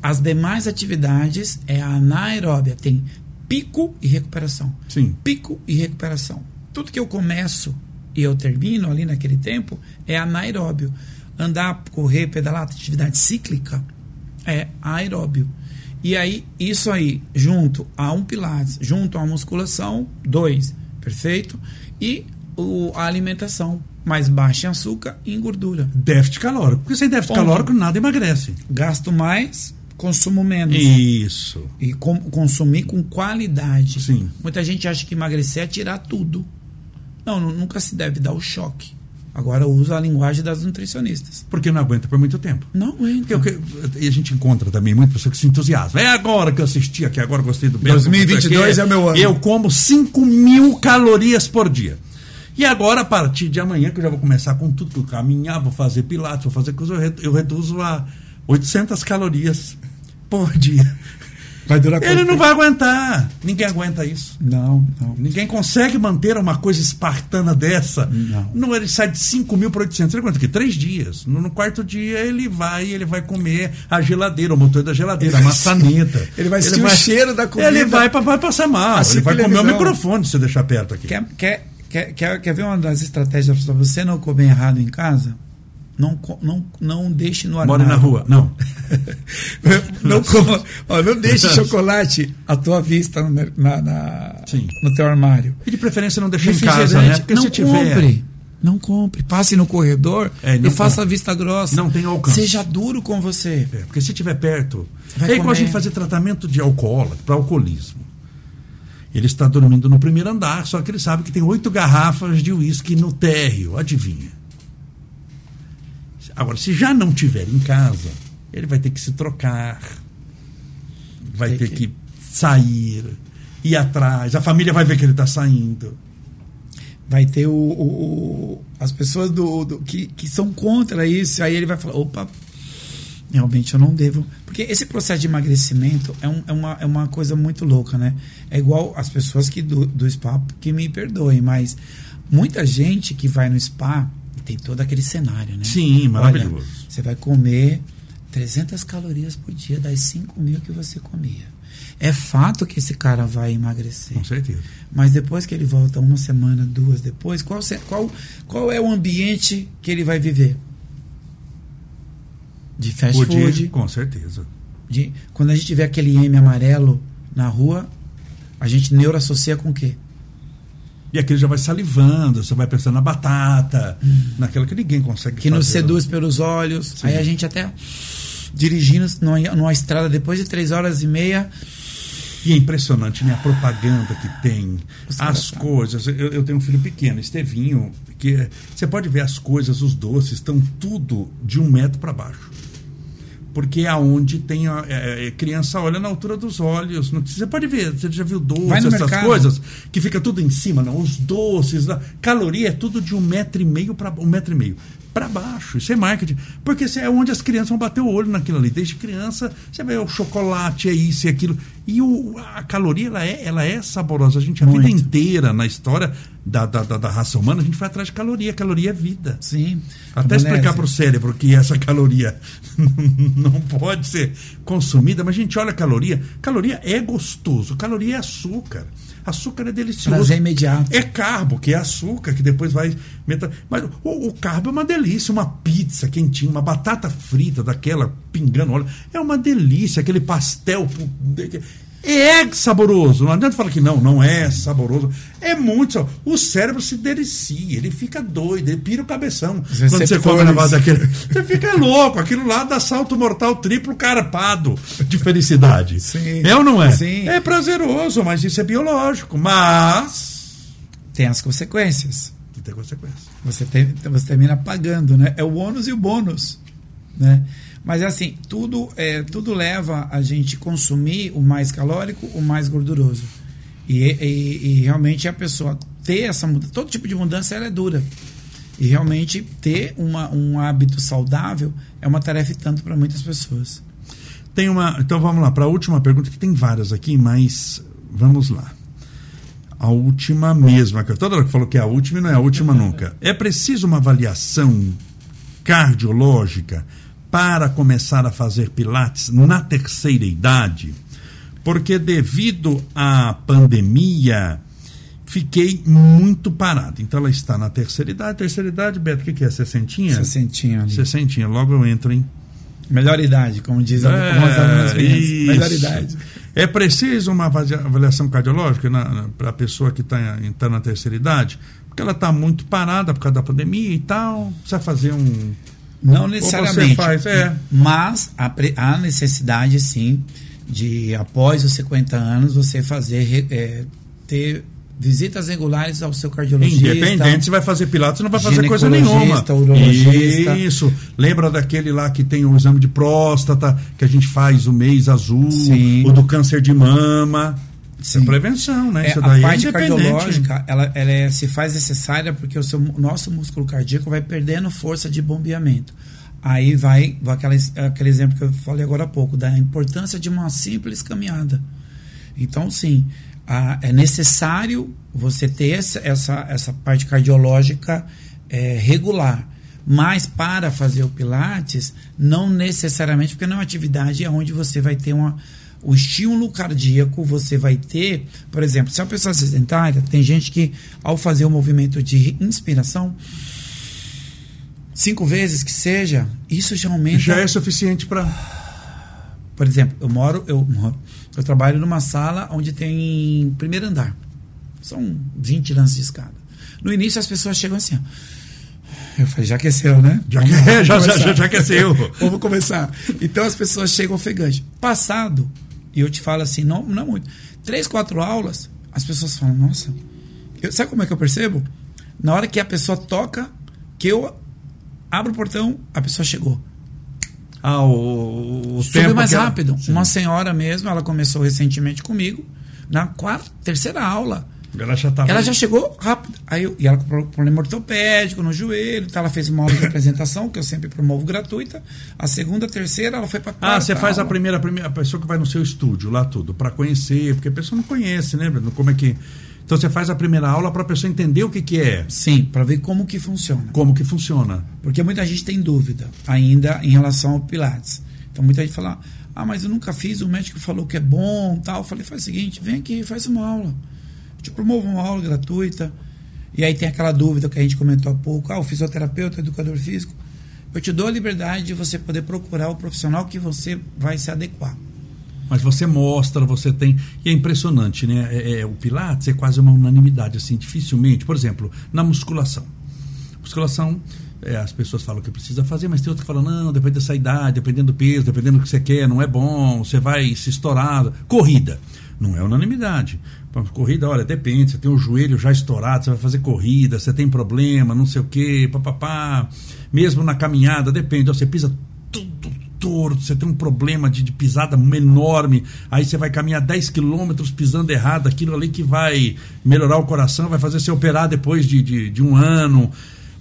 As demais atividades é anaeróbia. Tem pico e recuperação. Sim. Pico e recuperação. Tudo que eu começo e eu termino ali naquele tempo é anaeróbio. Andar, correr, pedalar, atividade cíclica é aeróbio. E aí, isso aí, junto a um pilates, junto a uma musculação, dois, perfeito? E o, a alimentação mais baixa em açúcar e em gordura. Déficit calórico. Porque sem déficit Ponto. calórico nada emagrece. Gasto mais consumo menos. Isso. E com, consumir com qualidade. Sim. Muita gente acha que emagrecer é tirar tudo. Não, nunca se deve dar o choque. Agora usa a linguagem das nutricionistas. Porque não aguenta por muito tempo. Não aguenta. Porque, e a gente encontra também muita pessoa que se entusiasma. É agora que eu assisti aqui, agora gostei do Bento. 2022 é meu ano. Eu como 5 mil calorias por dia. E agora, a partir de amanhã, que eu já vou começar com tudo, eu caminhar, vou fazer pilates, vou fazer coisa, eu reduzo a 800 calorias por dia. Vai durar Ele não vai aguentar. Ninguém aguenta isso. Não, não. Ninguém consegue manter uma coisa espartana dessa. Não. não ele sai de 5 mil para 800. Ele aguenta aqui? Três dias. No, no, quarto dia ele vai ele vai comer a geladeira, o motor da geladeira, ele a maçaneta. Ele vai sentir o cheiro da comida. Ele vai, vai passar mal. Assim ele vai televisão. comer o microfone se você deixar perto aqui. Quer, quer, quer, quer, quer ver uma das estratégias para você não comer errado em casa? Não, não, não deixe no armário. More na rua, não. não, coma, ó, não deixe chocolate à tua vista na, na, na no teu armário. E de preferência não deixe em casa, né? Porque não se tiver... compre. Não compre. Passe no corredor é, e faça a vista grossa. Não tem alcance. Seja duro com você. É, porque se estiver perto. Vai é igual comer. a gente fazer tratamento de alcoólatra, para alcoolismo. Ele está dormindo no primeiro andar, só que ele sabe que tem oito garrafas de uísque no térreo. Adivinha? Agora, se já não tiver em casa, ele vai ter que se trocar, vai ter que... que sair, ir atrás, a família vai ver que ele está saindo. Vai ter o, o, as pessoas do, do, que, que são contra isso, aí ele vai falar: opa, realmente eu não devo. Porque esse processo de emagrecimento é, um, é, uma, é uma coisa muito louca, né? É igual as pessoas que do, do spa que me perdoem, mas muita gente que vai no spa tem todo aquele cenário, né? Sim, maravilhoso. Olha, você vai comer 300 calorias por dia das 5 mil que você comia. É fato que esse cara vai emagrecer. Com certeza. Mas depois que ele volta uma semana, duas depois, qual, qual, qual é o ambiente que ele vai viver? De fast food. Dia, com certeza. De, quando a gente vê aquele M amarelo na rua, a gente neuroassocia com o quê? E aquele já vai salivando, você vai pensando na batata, hum. naquela que ninguém consegue Que fazer. nos seduz pelos olhos. Sim. Aí a gente até dirigindo numa, numa estrada depois de três horas e meia. E é impressionante, né? A propaganda que tem, as coisas. Eu, eu, tenho um filho pequeno, Estevinho, que você pode ver as coisas, os doces, estão tudo de um metro para baixo porque é aonde tem a, é, é, criança olha na altura dos olhos. Não, você pode ver, você já viu doces, essas mercado. coisas, que fica tudo em cima, não? Os doces, a caloria é tudo de um metro e meio para um metro e meio para baixo. Isso é marketing. Porque é onde as crianças vão bater o olho naquilo ali. Desde criança, você vê o chocolate, é isso e aquilo. E o, a caloria, ela é, ela é saborosa. A gente, a Muito. vida inteira, na história da, da, da, da, raça humana, a gente vai atrás de caloria. Caloria é vida. Sim. Até explicar para o cérebro que essa caloria não pode ser consumida. Mas a gente olha a caloria. Caloria é gostoso. Caloria é açúcar. Açúcar é delicioso. Prazer imediato. É carbo, que é açúcar, que depois vai. Mas o, o carbo é uma delícia. Uma pizza quentinha, uma batata frita daquela pingando óleo. É uma delícia. Aquele pastel. É saboroso. Não adianta falar que não, não é saboroso. É muito saboroso. O cérebro se delicia, ele fica doido, ele pira o cabeção. Quando você come na base daquele. Você fica louco. Aquilo lá dá salto mortal triplo carpado de felicidade. Sim. É ou não é? Sim. É prazeroso, mas isso é biológico. Mas. Tem as consequências. Tem consequências. Você, tem, você termina pagando, né? É o ônus e o bônus. Né? Mas assim, tudo, é, tudo leva a gente consumir o mais calórico, o mais gorduroso. E, e, e realmente a pessoa ter essa mudança, todo tipo de mudança ela é dura. E realmente ter uma, um hábito saudável é uma tarefa tanto para muitas pessoas. Tem uma. Então vamos lá, para a última pergunta, que tem várias aqui, mas vamos lá. A última mesma, que toda hora que falou que é a última não é a última nunca. É preciso uma avaliação cardiológica para começar a fazer pilates na terceira idade, porque devido à pandemia fiquei muito parado. Então ela está na terceira idade. Terceira idade, Beto, o que, que é? Sessentinha? Sessentinha. Ali. Sessentinha. Logo eu entro, hein? Melhor idade, como diz é, algumas alunas minhas. Melhor idade. É preciso uma avaliação cardiológica para a pessoa que está tá na terceira idade? Porque ela está muito parada por causa da pandemia e tal. Precisa fazer um Não necessariamente. Faz, é. Mas há necessidade, sim, de após os 50 anos você fazer é, ter visitas regulares ao seu cardiologista. Independente se vai fazer pilates, não vai fazer coisa nenhuma. Urologista. Isso. Lembra daquele lá que tem o exame de próstata que a gente faz o mês azul, Sim. o do câncer de mama. Isso é prevenção, né? É, Isso daí a é parte é cardiológica, ela, ela é, se faz necessária porque o seu, nosso músculo cardíaco vai perdendo força de bombeamento. Aí vai, vai aquela, aquele exemplo que eu falei agora há pouco, da importância de uma simples caminhada. Então, sim, a, é necessário você ter essa, essa, essa parte cardiológica é, regular. Mas para fazer o Pilates, não necessariamente, porque não é uma atividade onde você vai ter uma, o estímulo cardíaco, você vai ter, por exemplo, se é uma pessoa sedentária, tem gente que ao fazer o movimento de inspiração, cinco vezes que seja, isso já aumenta. Já é suficiente para. Por exemplo, eu moro, eu moro, eu trabalho numa sala onde tem primeiro andar. São 20 lances de escada. No início as pessoas chegam assim, ó. Eu falei, já aqueceu, né? Já, vamos já, já, já, aqueceu. vamos começar. Então as pessoas chegam ofegantes. Passado, e eu te falo assim, não, não muito. Três, quatro aulas, as pessoas falam, nossa. Eu, sabe como é que eu percebo? Na hora que a pessoa toca, que eu abro o portão, a pessoa chegou. Ah, o, o tempo mais rápido. Uma senhora mesmo, ela começou recentemente comigo, na quarta, terceira aula. Ela já, tava... ela já chegou rápido. Aí eu, e ela com problema ortopédico no joelho, tá, ela fez uma aula de apresentação, que eu sempre promovo gratuita. A segunda, a terceira, ela foi para Ah, você faz a primeira, a primeira a pessoa que vai no seu estúdio lá tudo, para conhecer, porque a pessoa não conhece, né, Bruno? Como é que. Então você faz a primeira aula para a pessoa entender o que, que é. Sim, para ver como que funciona. Como que funciona. Porque muita gente tem dúvida ainda em relação ao Pilates. Então muita gente fala, ah, mas eu nunca fiz, o médico falou que é bom, tal. Eu falei, faz o seguinte, vem aqui, faz uma aula. Te promovo uma aula gratuita. E aí tem aquela dúvida que a gente comentou há pouco, ah, o fisioterapeuta, o educador físico. Eu te dou a liberdade de você poder procurar o profissional que você vai se adequar. Mas você mostra, você tem. E é impressionante, né? É, é, o Pilates é quase uma unanimidade, assim, dificilmente. Por exemplo, na musculação. Musculação, é, as pessoas falam que precisa fazer, mas tem outros que falam, não, depende dessa idade, dependendo do peso, dependendo do que você quer, não é bom, você vai se estourar. Corrida. Não é unanimidade. Corrida, olha, depende, você tem o joelho já estourado, você vai fazer corrida, você tem problema, não sei o quê, papapá. Mesmo na caminhada, depende, você pisa tudo torto, você tem um problema de, de pisada enorme, aí você vai caminhar 10 quilômetros pisando errado, aquilo ali que vai melhorar o coração, vai fazer você operar depois de, de, de um ano.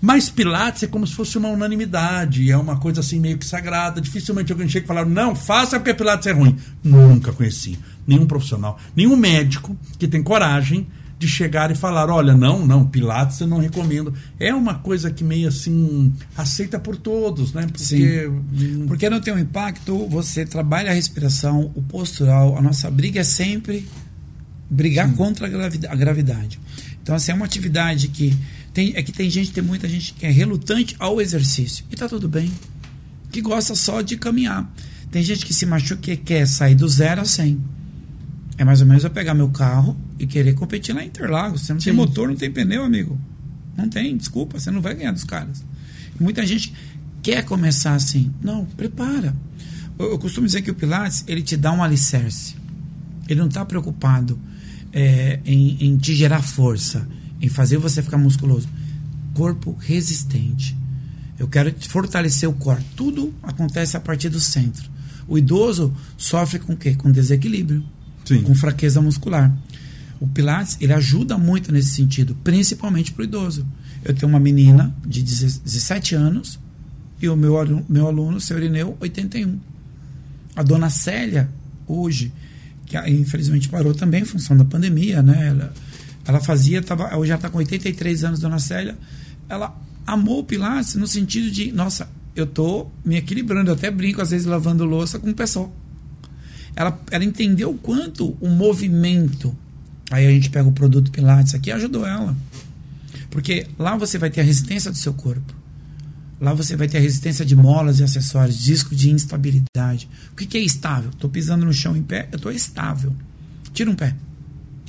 Mas Pilates é como se fosse uma unanimidade, é uma coisa assim meio que sagrada. Dificilmente alguém chega e fala, não, faça porque Pilates é ruim. Nunca conheci nenhum profissional, nenhum médico que tem coragem de chegar e falar: olha, não, não, Pilates eu não recomendo. É uma coisa que meio assim aceita por todos, né? Porque, Sim. Porque não tem um impacto, você trabalha a respiração, o postural, a nossa briga é sempre brigar Sim. contra a gravidade. Então, assim, é uma atividade que tem, é que tem gente, tem muita gente que é relutante ao exercício. E tá tudo bem. Que gosta só de caminhar. Tem gente que se machuca e quer sair do zero a 100. É mais ou menos eu pegar meu carro e querer competir na Interlagos. Você não Sim. tem motor, não tem pneu, amigo. Não tem, desculpa, você não vai ganhar dos caras. E muita gente quer começar assim. Não, prepara. Eu, eu costumo dizer que o Pilates, ele te dá um alicerce. Ele não está preocupado é, em, em te gerar força, em fazer você ficar musculoso. Corpo resistente. Eu quero fortalecer o corpo. Tudo acontece a partir do centro. O idoso sofre com o quê? Com desequilíbrio Sim. com fraqueza muscular. O Pilates ele ajuda muito nesse sentido, principalmente para o idoso. Eu tenho uma menina de 17 anos e o meu aluno, meu aluno, seu Irineu, 81. A dona Célia, hoje, que infelizmente parou também em função da pandemia, né? Ela, ela fazia, tava, hoje já está com 83 anos, dona Célia. Ela amou o Pilates no sentido de, nossa, eu estou me equilibrando, eu até brinco às vezes lavando louça com o pessoal ela, ela entendeu o quanto o movimento. Aí a gente pega o produto Pilates aqui ajudou ela. Porque lá você vai ter a resistência do seu corpo. Lá você vai ter a resistência de molas e acessórios, disco de instabilidade. O que, que é estável? Estou pisando no chão em pé, eu estou estável. Tira um pé.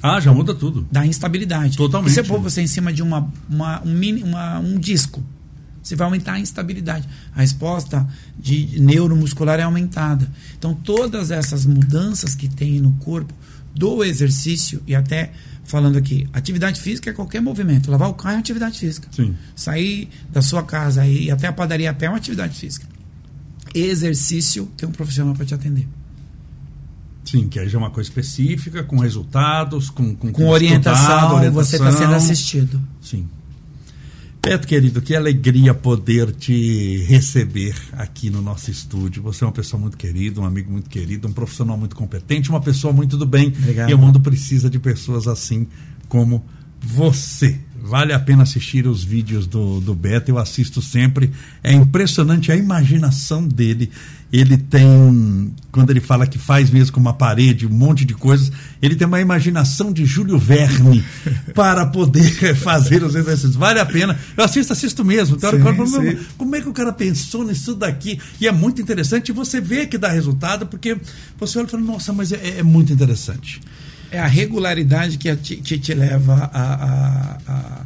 Ah, já muda tudo. Dá instabilidade. Totalmente. E eu pôr você em cima de uma, uma, um, mini, uma, um disco, você vai aumentar a instabilidade. A resposta de neuromuscular é aumentada. Então, todas essas mudanças que tem no corpo do exercício e até falando aqui, atividade física é qualquer movimento. Lavar o carro é atividade física. Sim. Sair da sua casa e até a padaria a pé é uma atividade física. Exercício tem um profissional para te atender. Sim, que aí já é uma coisa específica, com resultados, com, com, com orientação, orientação, você está sendo assistido. Sim. Beto, querido, que alegria poder te receber aqui no nosso estúdio. Você é uma pessoa muito querida, um amigo muito querido, um profissional muito competente, uma pessoa muito do bem. Obrigado. E o mundo precisa de pessoas assim como você. Vale a pena assistir os vídeos do, do Beto, eu assisto sempre. É impressionante a imaginação dele. Ele tem, quando ele fala que faz mesmo com uma parede, um monte de coisas, ele tem uma imaginação de Júlio Verne para poder fazer os exercícios. Vale a pena. Eu assisto, assisto mesmo. Eu falo, como é que o cara pensou nisso daqui? E é muito interessante. E você vê que dá resultado, porque você olha e fala, nossa, mas é, é muito interessante. É a regularidade que te, que te leva a, a, a,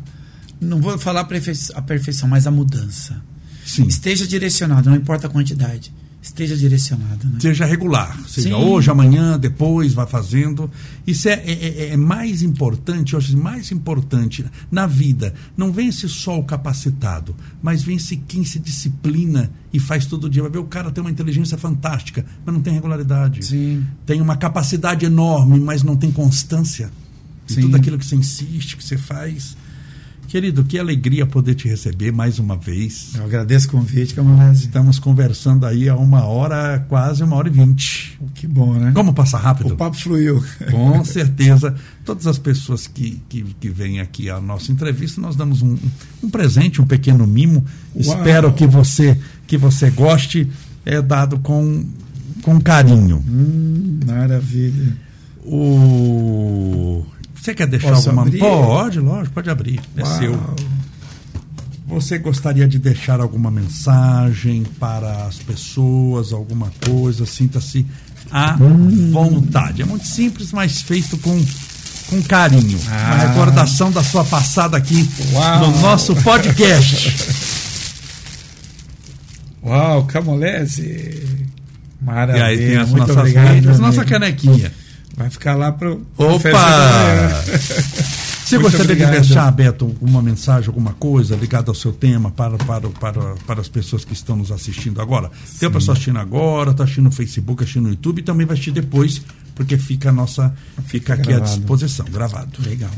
Não vou falar a perfeição, mas a mudança. Sim. Esteja direcionado, não importa a quantidade esteja direcionado. Né? Seja regular, seja Sim. hoje, amanhã, depois, vá fazendo. Isso é, é, é, é mais importante, hoje mais importante na vida. Não vence só o capacitado, mas vence quem se disciplina e faz todo dia. Vai ver, o cara tem uma inteligência fantástica, mas não tem regularidade. Sim. Tem uma capacidade enorme, mas não tem constância. E Sim. tudo aquilo que você insiste, que você faz Querido, que alegria poder te receber mais uma vez. Eu agradeço o convite, camarada. Estamos conversando aí há uma hora, quase uma hora e vinte. Que bom, né? Como passa rápido? O papo fluiu. Com certeza. Todas as pessoas que, que, que vêm aqui à nossa entrevista, nós damos um, um presente, um pequeno mimo. Uau. Espero que você, que você goste. É dado com, com carinho. Hum, maravilha. O você quer deixar Posso alguma. Abrir? Pode, lógico, pode abrir. É Uau. seu. Você gostaria de deixar alguma mensagem para as pessoas, alguma coisa? Sinta-se à hum. vontade. É muito simples, mas feito com, com carinho. Ah. Uma recordação da sua passada aqui Uau. no nosso podcast. Uau, Camolese. Maravilha. E aí tem as Muito nossas obrigado, nossa canequinha. Vai ficar lá para Opa! Você Muito gostaria obrigado. de deixar, Beto, uma mensagem, alguma coisa ligada ao seu tema para, para, para, para as pessoas que estão nos assistindo agora? Sim. Tem a pessoa assistindo agora, está assistindo no Facebook, assistindo no YouTube e também vai assistir depois, porque fica a nossa. Fica aqui gravado. à disposição, gravado. Legal.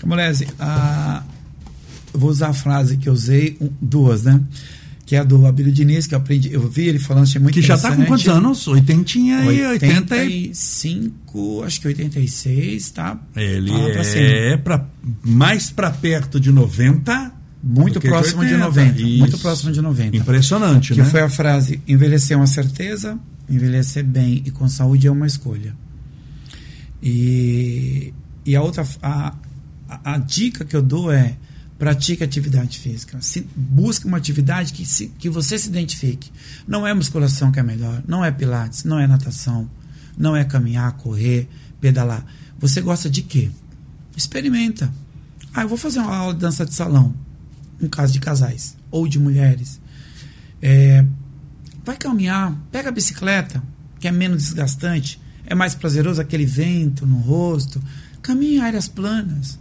Camolese, ah, eu vou usar a frase que eu usei, um, duas, né? Que é a do Abílio Diniz, que eu aprendi, eu vi ele falando, achei muito Que já está com quantos anos? 80 e 85, acho que 86, tá? Ele é para mais para perto de 90 muito próximo de, 90. Isso. Muito próximo de 90. Impressionante, que né? Que foi a frase: envelhecer é uma certeza, envelhecer bem e com saúde é uma escolha. E, e a outra, a, a, a dica que eu dou é: pratique atividade física. Se, busque uma atividade que, se, que você se identifique. Não é musculação que é melhor, não é pilates, não é natação, não é caminhar, correr, pedalar. Você gosta de quê? Experimenta. Ah, eu vou fazer uma aula de dança de salão, um caso de casais ou de mulheres. É, vai caminhar, pega a bicicleta, que é menos desgastante, é mais prazeroso aquele vento no rosto. Caminhe em áreas planas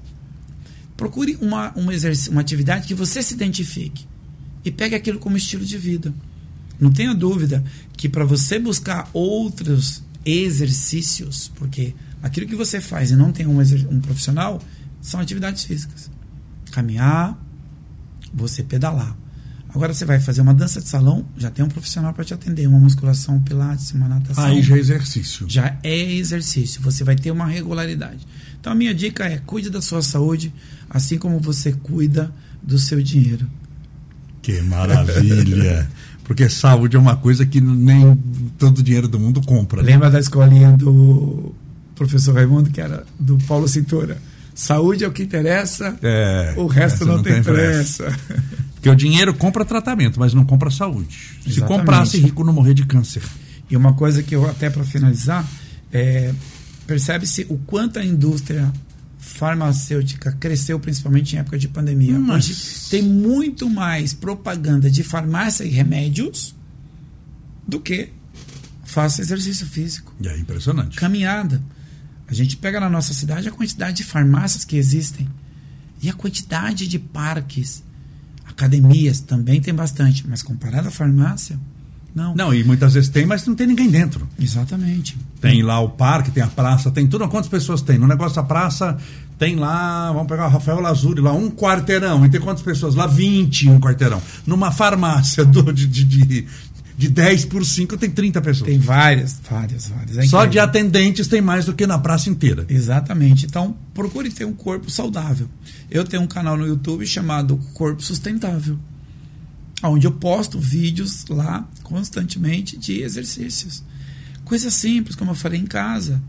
Procure uma, uma, uma atividade que você se identifique e pegue aquilo como estilo de vida. Não tenha dúvida que para você buscar outros exercícios, porque aquilo que você faz e não tem um, um profissional, são atividades físicas. Caminhar, você pedalar. Agora você vai fazer uma dança de salão, já tem um profissional para te atender, uma musculação, um pilates, uma natação. Aí já é exercício. Já é exercício, você vai ter uma regularidade. Então a minha dica é: cuide da sua saúde, assim como você cuida do seu dinheiro. Que maravilha! Porque saúde é uma coisa que nem todo dinheiro do mundo compra. Né? Lembra da escolinha do professor Raimundo, que era do Paulo Cintura? Saúde é o que interessa, é, o resto não, não, tem, tem pressa. pressa. Porque o dinheiro compra tratamento, mas não compra saúde. Exatamente. Se comprasse, rico não morrer de câncer. E uma coisa que eu, até para finalizar, é, percebe-se o quanto a indústria farmacêutica cresceu principalmente em época de pandemia. Mas... Hoje tem muito mais propaganda de farmácia e remédios do que faça exercício físico. É impressionante. Caminhada. A gente pega na nossa cidade a quantidade de farmácias que existem e a quantidade de parques. Academias também tem bastante, mas comparado à farmácia, não. Não, e muitas vezes tem, mas não tem ninguém dentro. Exatamente. Tem lá o parque, tem a praça, tem tudo. Quantas pessoas tem? No negócio da praça, tem lá, vamos pegar o Rafael Lazuri, lá um quarteirão. E tem quantas pessoas? Lá 20 um quarteirão. Numa farmácia do, de, de, de, de 10 por 5 tem 30 pessoas. Tem várias, várias, várias. É Só de atendentes tem mais do que na praça inteira. Exatamente. Então, procure ter um corpo saudável. Eu tenho um canal no YouTube chamado Corpo Sustentável, onde eu posto vídeos lá constantemente de exercícios. Coisas simples, como eu falei em casa.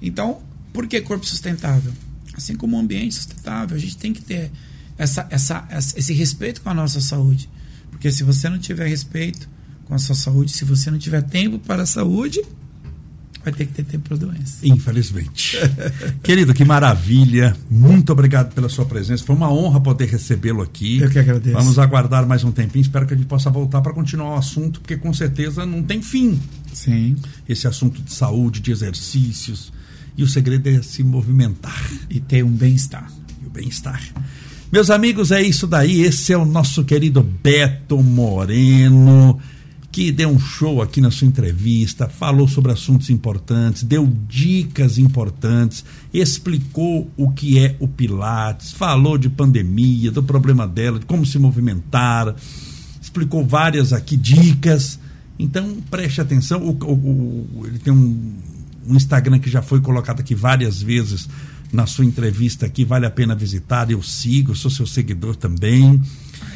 Então, por que corpo sustentável? Assim como um ambiente sustentável, a gente tem que ter essa, essa, esse respeito com a nossa saúde. Porque se você não tiver respeito com a sua saúde, se você não tiver tempo para a saúde, vai ter que ter tempo para doença. Infelizmente. Querido, que maravilha. Muito obrigado pela sua presença. Foi uma honra poder recebê-lo aqui. Eu que agradeço. Vamos aguardar mais um tempinho. Espero que a gente possa voltar para continuar o assunto, porque com certeza não tem fim. Sim. Esse assunto de saúde, de exercícios. E o segredo é se movimentar. E ter um bem-estar. E o bem-estar. Meus amigos, é isso daí. Esse é o nosso querido Beto Moreno que deu um show aqui na sua entrevista, falou sobre assuntos importantes, deu dicas importantes, explicou o que é o Pilates, falou de pandemia, do problema dela, de como se movimentar, explicou várias aqui dicas. Então preste atenção. O, o, o, ele tem um, um Instagram que já foi colocado aqui várias vezes na sua entrevista aqui, vale a pena visitar. Eu sigo, sou seu seguidor também.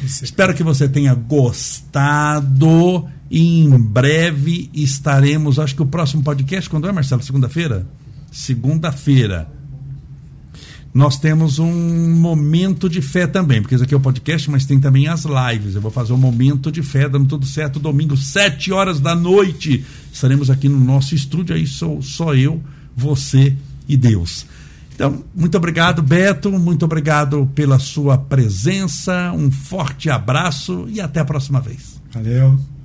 Espero que você tenha gostado. E em breve estaremos. Acho que o próximo podcast, quando é, Marcelo? Segunda-feira? Segunda-feira. Nós temos um momento de fé também, porque isso aqui é o podcast, mas tem também as lives. Eu vou fazer um momento de fé, dando tudo certo, domingo, sete horas da noite. Estaremos aqui no nosso estúdio, aí sou só eu, você e Deus. Então, muito obrigado, Beto. Muito obrigado pela sua presença. Um forte abraço e até a próxima vez. Valeu.